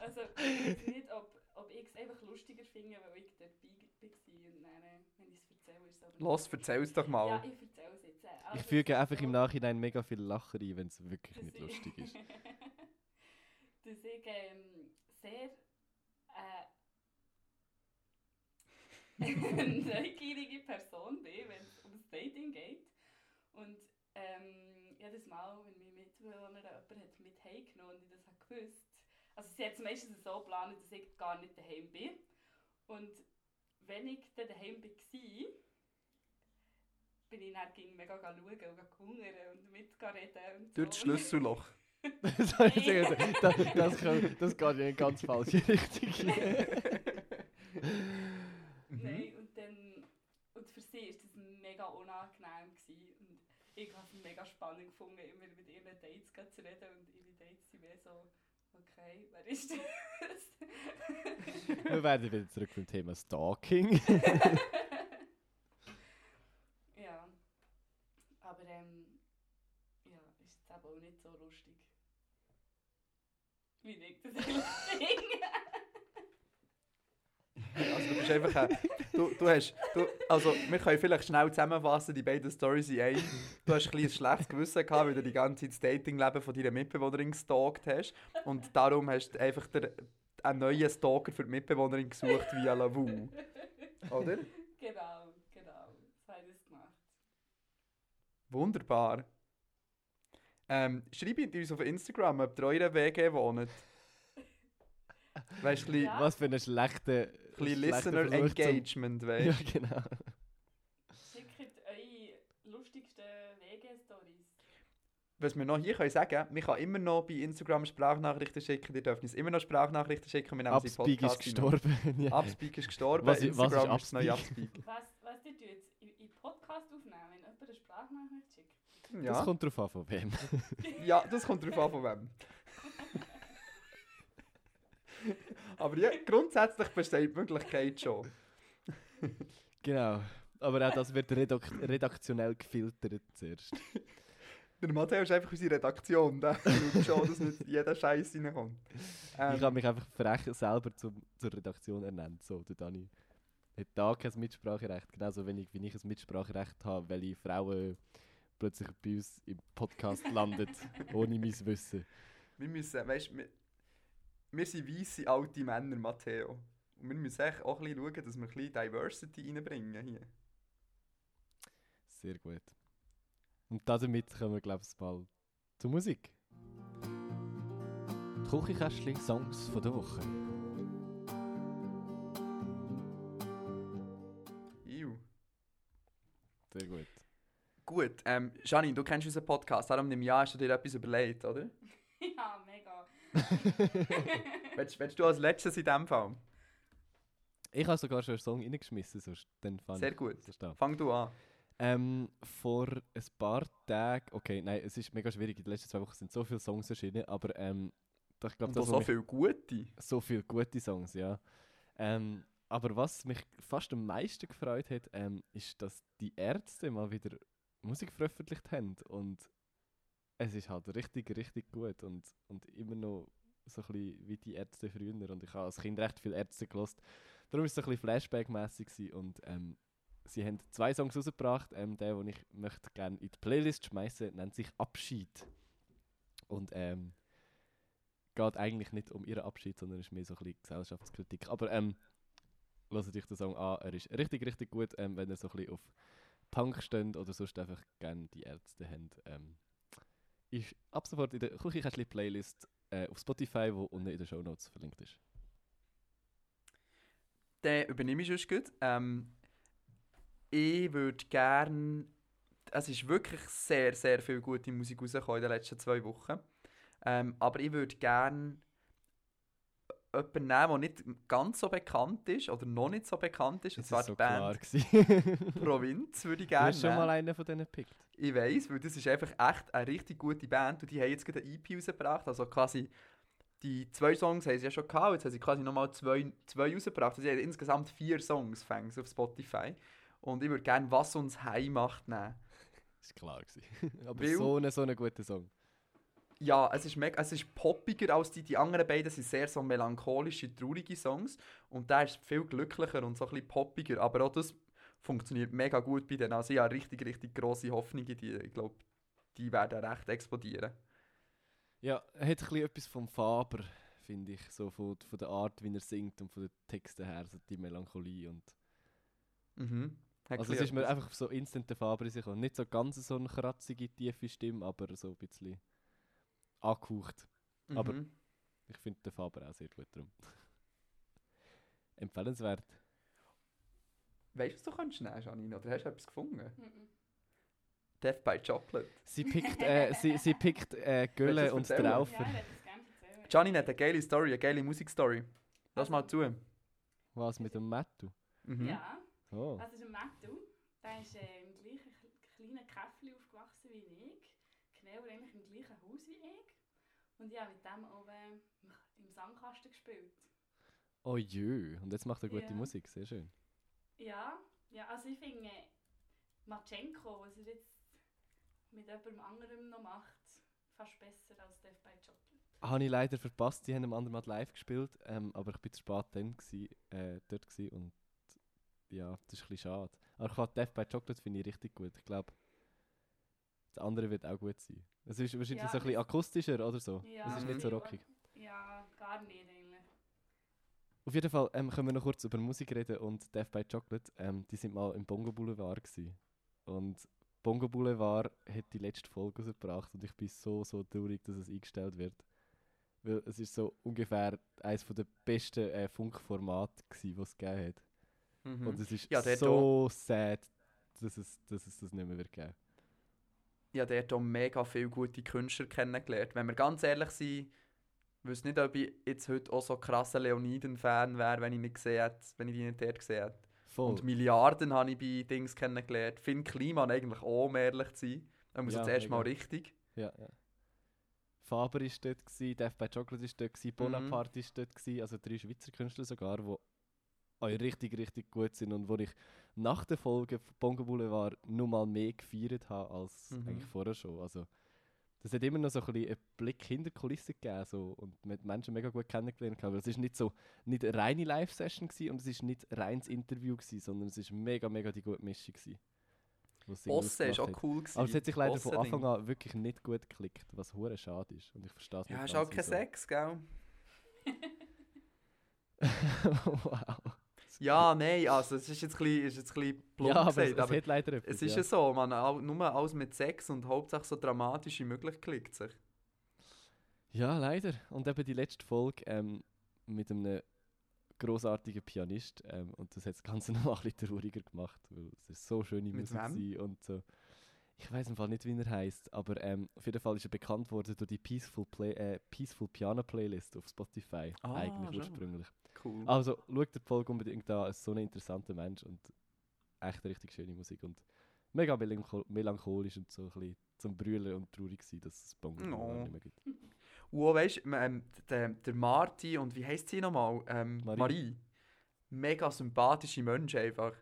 [SPEAKER 1] Also ich weiß nicht, ob, ob ich es einfach lustiger finde, weil ich dort bei war und dann, äh, wenn ich es erzähle, ist es aber...
[SPEAKER 3] Los, erzähl's doch mal.
[SPEAKER 1] Ja, ich erzähle es jetzt. äh.
[SPEAKER 2] Ich
[SPEAKER 1] Also,
[SPEAKER 2] füge
[SPEAKER 1] es ist
[SPEAKER 2] einfach im
[SPEAKER 1] so,
[SPEAKER 2] Nachhinein mega viel Lachen ein, wenn es wirklich
[SPEAKER 1] dass
[SPEAKER 2] nicht
[SPEAKER 1] ich-
[SPEAKER 2] lustig ist.
[SPEAKER 1] dass ich ähm, sehr äh, neugierige Person bin, wenn es ums Dating geht. Und ähm, jedes Mal, wenn meine Mitbewohnerin jemand hat mit heimgenommen und ich das habe gewusst, also sie hat es meistens so geplant, dass ich gar nicht daheim bin. Und wenn ich dann daheim war, bin ich dann ging mega schauen und hungern und mitreden und
[SPEAKER 3] Durch das
[SPEAKER 1] so.
[SPEAKER 3] Schlüsselloch.
[SPEAKER 2] das, das, das, kann- das geht in eine ganz falsche Richtung.
[SPEAKER 3] Mhm.
[SPEAKER 1] Nein, und dann. Und für sie war das mega unangenehm. Ich habe es mega spannend gefunden, immer mit ihren Dates zu reden. Und ihre Dates sind mehr so, okay, wer ist das?
[SPEAKER 2] Wir werden wieder zurück zum Thema Stalking.
[SPEAKER 1] ja. Aber ähm, ja, ist jetzt aber auch nicht so lustig. Wie ich das eigentlich
[SPEAKER 3] bist einfach ein, du, du hast, du, also wir können vielleicht schnell zusammenfassen, die beiden Storys in einem. Du hast ein bisschen ein schlechtes Gewissen gehabt, weil du die ganze Zeit das Datingleben von deiner Mitbewohnerin gestalkt hast und darum hast du einfach der, einen neuen Stalker für die Mitbewohnerin gesucht via Lavu. Oder?
[SPEAKER 1] genau, genau. So habe ich das gemacht.
[SPEAKER 3] Wunderbar. Ähm, schreibt uns auf Instagram, ob ihr eure WG wohnt. Weißt du, ein bisschen,
[SPEAKER 1] Ja.
[SPEAKER 2] Was für eine schlechte.
[SPEAKER 3] Ein bisschen Listener
[SPEAKER 2] Versuch zum-
[SPEAKER 3] Engagement, weißt
[SPEAKER 2] Ja, genau.
[SPEAKER 1] Schickt eure lustigsten WG-Stories.
[SPEAKER 3] was wir noch hier können sagen, man kann immer noch bei Instagram Sprachnachrichten schicken, ihr dürft uns immer noch Sprachnachrichten schicken, wir nehmen sie
[SPEAKER 2] Upspeak ist
[SPEAKER 3] Podcast rein.
[SPEAKER 2] gestorben. ja.
[SPEAKER 3] Upspeak ist gestorben,
[SPEAKER 2] Was i- was ist
[SPEAKER 3] Instagram ist das neue
[SPEAKER 2] Upspeak?
[SPEAKER 1] Was, was die jetzt in, Podcast aufnehmen, wenn jemand eine Sprachnachricht schickt?
[SPEAKER 2] Das
[SPEAKER 3] Ja.
[SPEAKER 2] kommt drauf an, von wem.
[SPEAKER 3] ja, das kommt darauf an, von wem. Aber ja, grundsätzlich besteht die Möglichkeit schon.
[SPEAKER 2] genau. Aber auch das wird redak redaktionell gefiltert zuerst.
[SPEAKER 3] Der Matteo ist einfach unsere Redaktion, der schaut schon, dass nicht jeder Scheiß reinkommt. Ähm,
[SPEAKER 2] ich habe mich einfach frech selber zum, zur Redaktion ernannt. So, der Dani hat da kein Mitspracherecht. Genauso wenig wie ich ein Mitspracherecht habe, welche Frauen plötzlich bei uns im Podcast landet, ohne mein Wissen.
[SPEAKER 3] wir müssen, weißt, wir, wir sind weisse alte Männer, Matteo. Und wir müssen echt auch ein bisschen schauen, dass wir ein bisschen Diversity reinbringen hier.
[SPEAKER 2] Sehr gut. Und damit kommen wir, glaube ich, mal zur Musik. Die Küchenkästchen Songs von der Woche.
[SPEAKER 3] Iu.
[SPEAKER 2] Sehr gut.
[SPEAKER 3] Gut, ähm, Janine, du kennst unseren Podcast, darum im Jahr hast du dir etwas überlegt, oder? willst, willst du als letztes in diesem Fall?
[SPEAKER 2] Ich habe sogar schon einen Song reingeschmissen, sonst dann fand
[SPEAKER 3] Sehr gut. Fang du an.
[SPEAKER 2] Ähm, vor ein paar Tagen, okay, nein, es ist mega schwierig, in den letzten zwei Wochen sind so viele Songs erschienen, aber ähm, ich glaube, das,
[SPEAKER 3] so viele gute.
[SPEAKER 2] so viele gute Songs, ja. Ähm, aber was mich fast am meisten gefreut hat, ähm, ist, dass die Ärzte mal wieder Musik veröffentlicht haben und es ist halt richtig, richtig gut und, und immer noch so ein bisschen wie die Ärzte früher und ich habe als Kind recht viele Ärzte gelost. Darum ist es so ein bisschen Flashback-mässig und ähm, sie haben zwei Songs rausgebracht. Ähm, der, den ich möchte gerne in die Playlist schmeißen, nennt sich Abschied und ähm, geht eigentlich nicht um ihren Abschied, sondern ist mehr so ein bisschen Gesellschaftskritik. Aber ähm, hört euch den Song an, er ist richtig, richtig gut, ähm, wenn ihr so ein bisschen auf Punk steht oder sonst einfach gerne die Ärzte habt. Ähm, ist ab sofort in der Küchenkästchen Playlist äh, auf Spotify, wo unten in den Show Notes verlinkt ist.
[SPEAKER 3] Den übernehme ich sonst gut. Ähm, ich würde gerne. Es ist wirklich sehr, sehr viel gute Musik rausgekommen in den letzten zwei Wochen. Ähm, aber ich würde gerne jemanden nehmen, der nicht ganz so bekannt ist oder noch nicht so bekannt ist. Und
[SPEAKER 2] Das
[SPEAKER 3] zwar
[SPEAKER 2] ist so
[SPEAKER 3] die Band. Provinz, würde ich
[SPEAKER 2] du
[SPEAKER 3] gerne
[SPEAKER 2] hast schon
[SPEAKER 3] nehmen.
[SPEAKER 2] mal einen von denen gepickt.
[SPEAKER 3] Ich weiß, weil das ist einfach echt eine richtig gute Band und die haben jetzt gerade eine EP rausgebracht, also quasi die zwei Songs haben sie ja schon gehabt, jetzt haben sie quasi nochmal zwei, zwei rausgebracht, also sie haben insgesamt vier Songs fängs auf Spotify und ich würde gerne «Was uns heim macht» nehmen.
[SPEAKER 2] Das war klar. Aber
[SPEAKER 3] Weil-
[SPEAKER 2] so ein so ein guter Song.
[SPEAKER 3] Ja, es ist, mega, es ist poppiger als die, die anderen beiden, sind sehr so melancholische, traurige Songs und der ist viel glücklicher und so ein bisschen poppiger, aber auch das funktioniert mega gut bei denen, also ich habe richtig, richtig grosse Hoffnung in die, ich glaube, die werden recht explodieren.
[SPEAKER 2] Ja, er hat ein bisschen etwas vom Faber, finde ich. So von, von der Art, wie er singt und von den Texten her, so die Melancholie. Und
[SPEAKER 3] Mhm.
[SPEAKER 2] Also es ist mir einfach so instant der Faber in sich gekommen. Nicht so ganz so eine kratzige, tiefe Stimme, aber so ein bisschen angehaucht.
[SPEAKER 3] etwas.
[SPEAKER 2] aber-
[SPEAKER 3] Mhm.
[SPEAKER 2] Ich finde den Faber auch sehr gut drum. Empfehlenswert.
[SPEAKER 3] Weißt du, was du kannst nehmen, Janine? Oder hast du etwas gefunden?
[SPEAKER 1] Mhm.
[SPEAKER 3] Death by Chocolate.
[SPEAKER 2] Sie pickt, äh, sie, sie pickt äh, Gülle und?
[SPEAKER 1] Ja,
[SPEAKER 2] Traufer.
[SPEAKER 1] erzählen.
[SPEAKER 3] Janine hat eine geile Story, eine geile Musikstory. Lass mal zu.
[SPEAKER 2] Was mit dem Mattu?
[SPEAKER 3] Mhm.
[SPEAKER 1] Ja,
[SPEAKER 2] Oh.
[SPEAKER 1] das ist ein Mattu. Der ist äh, im gleichen kle- kleinen Käffchen aufgewachsen wie ich. Genau eigentlich im gleichen Haus wie ich. Und habe mit dem äh, im Sandkasten gespielt.
[SPEAKER 2] oh jö. Und jetzt macht er gute
[SPEAKER 1] Ja.
[SPEAKER 2] Musik, sehr schön.
[SPEAKER 1] Ja, ja also ich finde Matschenko, was er jetzt mit jemandem anderem noch macht, fast besser als Death by Chocolate.
[SPEAKER 2] Habe ich leider verpasst, sie haben am anderen Mal live gespielt, ähm, aber ich bin zu spät dann gsi, äh, dort gsi und ja, das ist ein bisschen schade. Aber ich fand Death by Chocolate finde ich richtig gut. Ich glaube, das andere wird auch gut sein. Es ist wahrscheinlich
[SPEAKER 1] Ja,
[SPEAKER 2] so ein bisschen akustischer oder so.
[SPEAKER 1] Ja,
[SPEAKER 2] es ist nicht so rockig.
[SPEAKER 1] Ja, gar nicht eigentlich.
[SPEAKER 2] Auf jeden Fall ähm, können wir noch kurz über Musik reden und Death by Chocolate. Ähm, die sind mal im Bongo Boulevard gsi. Und Bongo Boulevard hat die letzte Folge rausgebracht und ich bin so, so traurig, dass es eingestellt wird. Weil es ist so ungefähr eines der besten äh, Funkformate was es gegeben hat.
[SPEAKER 3] Mhm.
[SPEAKER 2] Und es ist
[SPEAKER 3] Ja,
[SPEAKER 2] so sad, dass es, dass es das nicht mehr wird geben.
[SPEAKER 3] Ich habe dort auch mega viele gute Künstler kennengelernt. Wenn wir ganz ehrlich sind, wüsste nicht, ob ich jetzt heute auch so krasser Leoniden-Fan wäre, wenn ich, nicht gesehen hätte, wenn ich die nicht dort gesehen hätte.
[SPEAKER 2] Voll.
[SPEAKER 3] Und Milliarden habe ich bei Dings kennengelernt. Finn Kliman eigentlich auch, um ehrlich zu sein. Da muss
[SPEAKER 2] Ja,
[SPEAKER 3] das erste Mal
[SPEAKER 2] mega.
[SPEAKER 3] richtig.
[SPEAKER 2] Ja, ja. Faber war dort, gewesen, Death by Chocolate war dort, gewesen, Bonaparte war dort, also drei Schweizer Künstler sogar, die auch richtig, richtig gut sind und wo ich nach der Folge von Bongo Boulevard nur mal mehr gefeiert habe als
[SPEAKER 3] Mhm.
[SPEAKER 2] eigentlich vorher schon. Also, das hat immer noch so ein bisschen einen Blick hinter die Kulissen gegeben so, und mit Menschen mega gut kennengelernt. Weil es ist nicht so nicht eine reine Live-Session und es ist nicht ein reines Interview, gewesen, sondern es ist mega, mega die gute Mischung. Gewesen,
[SPEAKER 3] Bosse war
[SPEAKER 2] ausgemacht
[SPEAKER 3] auch
[SPEAKER 2] hat.
[SPEAKER 3] cool. Gewesen.
[SPEAKER 2] Aber es hat sich leider von. Anfang an wirklich nicht gut geklickt, was hure schade ist. Und ich verstehe es
[SPEAKER 3] Ja,
[SPEAKER 2] nicht.
[SPEAKER 3] ist auch
[SPEAKER 2] ganz,
[SPEAKER 3] kein
[SPEAKER 2] wieso.
[SPEAKER 3] Sex, gell?
[SPEAKER 2] wow.
[SPEAKER 3] Ja, nein, also es ist jetzt ein bisschen, ist jetzt ein bisschen plump
[SPEAKER 2] Ja, aber es,
[SPEAKER 3] gesagt,
[SPEAKER 2] es
[SPEAKER 3] aber
[SPEAKER 2] hat leider etwas.
[SPEAKER 3] es ist
[SPEAKER 2] ja.
[SPEAKER 3] so, man, all- nur alles mit Sex und hauptsächlich so dramatisch wie möglich klickt sich.
[SPEAKER 2] Ja, leider. Und eben die letzte Folge ähm, mit einem großartigen Pianist ähm, und das hat das Ganze noch ein bisschen trauriger gemacht, weil es ist so schöne
[SPEAKER 3] Mit
[SPEAKER 2] Musik und so. Ich weiß im Fall nicht, wie er heißt, aber ähm, auf jeden Fall ist er bekannt worden durch die Peaceful, Play äh, Peaceful Piano Playlist auf Spotify,
[SPEAKER 3] Ah,
[SPEAKER 2] eigentlich
[SPEAKER 3] schon.
[SPEAKER 2] ursprünglich.
[SPEAKER 3] Cool.
[SPEAKER 2] Also schaut die Folge unbedingt an, er ist so ein interessanter Mensch und echt richtig schöne Musik und mega melancho melancholisch und so ein bisschen zum Brüllen und traurig sein, dass es Bongo
[SPEAKER 3] No.
[SPEAKER 2] Nicht mehr gibt.
[SPEAKER 3] Und auch, weißt, ähm, der, der Marti und wie heisst sie nochmal? Ähm,
[SPEAKER 2] Marie.
[SPEAKER 3] Marie. Mega sympathische Menschen einfach.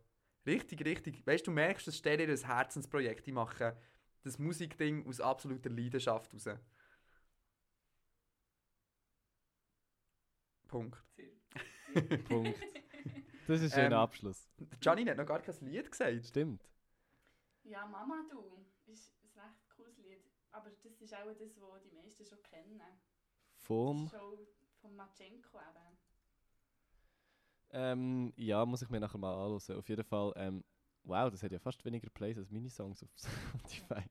[SPEAKER 3] Richtig, richtig. Weißt du, du merkst, das steht ihr ein Herzensprojekt. Die machen das Musikding aus absoluter Leidenschaft raus. Punkt.
[SPEAKER 2] Punkt. Das ist ein schöner
[SPEAKER 3] Ähm,
[SPEAKER 2] Abschluss.
[SPEAKER 3] Der Janine hat noch gar kein Lied gesagt.
[SPEAKER 2] Stimmt.
[SPEAKER 1] Ja, Mama du ist ein recht cooles Lied. Aber das ist auch das, was die meisten schon kennen. Das
[SPEAKER 2] Vom,
[SPEAKER 1] ist schon von Matschenko eben.
[SPEAKER 2] ähm, ja, muss ich mir nachher mal anhören. Auf jeden Fall, ähm, wow, das hat ja fast weniger Plays als meine Songs auf Spotify.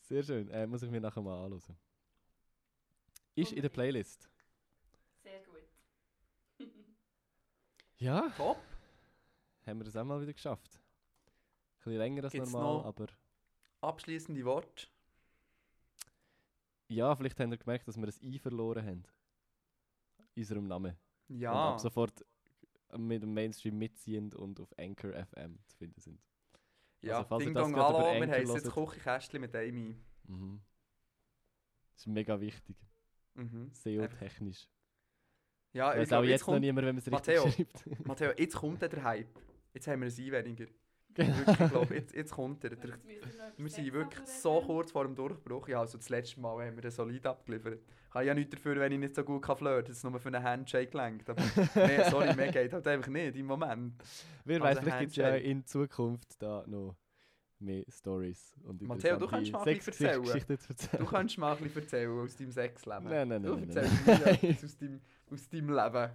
[SPEAKER 2] Sehr schön, äh, muss ich mir nachher mal anhören. Ist in der. Playlist.
[SPEAKER 1] Sehr gut.
[SPEAKER 2] Ja,
[SPEAKER 3] Top.
[SPEAKER 2] haben wir das auch mal wieder geschafft. Ein bisschen länger als
[SPEAKER 3] Gibt's
[SPEAKER 2] normal, aber
[SPEAKER 3] Abschließende Worte.
[SPEAKER 2] ja, vielleicht haben wir gemerkt, dass wir das I verloren haben. In unserem Namen. Und
[SPEAKER 3] Ja.
[SPEAKER 2] ab sofort mit dem Mainstream mitziehend und auf Anchor FM zu finden sind.
[SPEAKER 3] ja.
[SPEAKER 2] also, falls ihr
[SPEAKER 3] Ding Dong, hallo, wir heißen jetzt. Küchenkästchen mit Amy.
[SPEAKER 2] Mhm. Das ist mega wichtig.
[SPEAKER 3] Mhm.
[SPEAKER 2] SEO-technisch.
[SPEAKER 3] Ja, ich glaub,
[SPEAKER 2] auch jetzt noch
[SPEAKER 3] kommt,
[SPEAKER 2] niemand, wenn man es
[SPEAKER 3] Matteo.
[SPEAKER 2] richtig schreibt.
[SPEAKER 3] Matteo, jetzt kommt der Hype. Jetzt haben wir ein I weniger. Wirklich, ich glaube, jetzt, jetzt kommt er. Der,
[SPEAKER 1] Jetzt noch
[SPEAKER 3] wir
[SPEAKER 1] das
[SPEAKER 3] sind wirklich so kurz vor dem Durchbruch. Ja, also das letzte Mal haben wir den solid abgeliefert. Ich kann ja nichts dafür, wenn ich nicht so gut kann flirten kann, dass es nur für einen Handshake lenkt. Aber nee, sorry, mehr geht halt einfach nicht im Moment.
[SPEAKER 2] Wer
[SPEAKER 3] Also
[SPEAKER 2] weiß, vielleicht gibt es ja in Zukunft da noch mehr Stories. Und
[SPEAKER 3] Matteo, du kannst mal ein bisschen
[SPEAKER 2] erzählen.
[SPEAKER 3] Du kannst mal ein bisschen erzählen aus deinem Sexleben.
[SPEAKER 2] Nein, nein,
[SPEAKER 3] Du
[SPEAKER 2] nein, nein,
[SPEAKER 3] erzählst
[SPEAKER 2] nein.
[SPEAKER 3] mir etwas aus deinem, aus deinem Leben.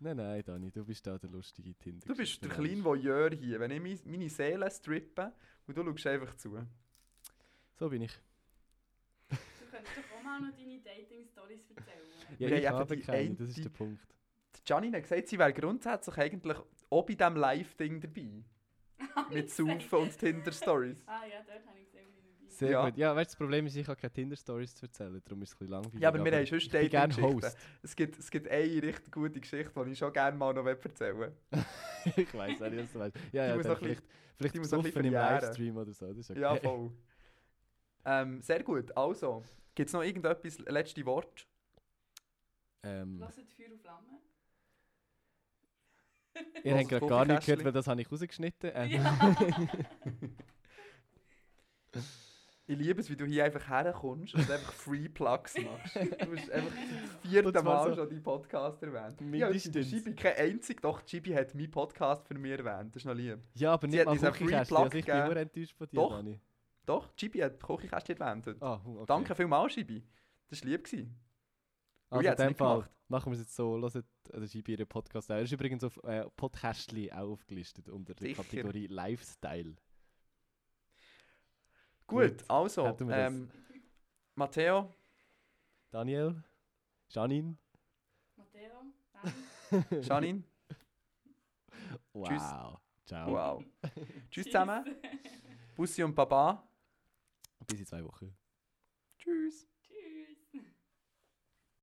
[SPEAKER 2] Nein, nein, Dani, du bist da der lustige Tinder.
[SPEAKER 3] Du bist der kleine Voyeur hier. Wenn ich mein- meine Seele strippe und du schaust einfach zu.
[SPEAKER 2] So bin ich.
[SPEAKER 1] Du könntest doch auch mal noch deine Dating-Stories erzählen.
[SPEAKER 2] Ja, ich
[SPEAKER 3] haben
[SPEAKER 2] habe keine, das ist der Punkt.
[SPEAKER 3] Die Janine hat gesagt, sie wäre grundsätzlich eigentlich auch bei diesem Live-Ding dabei. Mit Saufen und Tinder-Stories.
[SPEAKER 1] Ah ja, dort habe ich gesehen, wie bist.
[SPEAKER 2] Sehr
[SPEAKER 3] Ja.
[SPEAKER 2] gut. Ja, weißt du, das Problem ist, ich habe keine Tinder-Stories zu erzählen, darum ist es ein bisschen langweilig.
[SPEAKER 3] Ja, aber wir haben
[SPEAKER 2] ich bin gerne. Host.
[SPEAKER 3] Es gibt, es gibt eine richtig gute Geschichte, die ich schon gerne mal noch erzählen
[SPEAKER 2] ich weiß nicht, was du weißt. Ja, ja,
[SPEAKER 3] muss noch
[SPEAKER 2] vielleicht, vielleicht
[SPEAKER 3] muss noch ein
[SPEAKER 2] besoffen
[SPEAKER 3] bisschen
[SPEAKER 2] im. Livestream oder so. Das ist okay.
[SPEAKER 3] Ja, voll. Ähm, sehr gut. Also, gibt es noch irgendetwas, letzte Wort?
[SPEAKER 2] ähm,
[SPEAKER 1] Hört Feuer und Flamme.
[SPEAKER 2] ihr habt gerade gar nicht gehört, weil das habe ich rausgeschnitten. Ähm,
[SPEAKER 1] Ja.
[SPEAKER 3] Ich liebe es, wie du hier einfach herkommst und einfach Free Plugs machst. Du hast einfach das vierte Mal
[SPEAKER 2] so
[SPEAKER 3] schon deinen Podcast erwähnt. Ja,
[SPEAKER 2] Mindestens.
[SPEAKER 3] Chibi kein einzig, doch Chibi hat meinen Podcast für mich erwähnt. Das ist noch lieb.
[SPEAKER 2] ja, aber nicht mal.
[SPEAKER 3] Plug
[SPEAKER 2] Also ich bin nur enttäuscht von dir,
[SPEAKER 3] Doch.
[SPEAKER 2] Dani.
[SPEAKER 3] Doch, Chibi hat Kochikästchen erwähnt.
[SPEAKER 2] Ah, okay.
[SPEAKER 3] Danke vielmals, Chibi. Das war lieb. Gewesen.
[SPEAKER 2] Also in dem Fall
[SPEAKER 3] gemacht.
[SPEAKER 2] machen wir es jetzt so. Hört Gibi ihren Podcast auch. Er ist übrigens auf äh, Podcastli auch aufgelistet unter der
[SPEAKER 3] Sicher.
[SPEAKER 2] Kategorie Lifestyle.
[SPEAKER 3] Gut,
[SPEAKER 2] Gut,
[SPEAKER 3] also, ähm, Matteo,
[SPEAKER 2] Daniel? Janine?
[SPEAKER 1] Matteo, dann.
[SPEAKER 3] Janine,
[SPEAKER 2] Wow.
[SPEAKER 3] Tschüss.
[SPEAKER 2] Ciao.
[SPEAKER 3] wow. Tschüss zusammen, Bussi und Baba.
[SPEAKER 2] Bis in zwei Wochen.
[SPEAKER 3] Tschüss.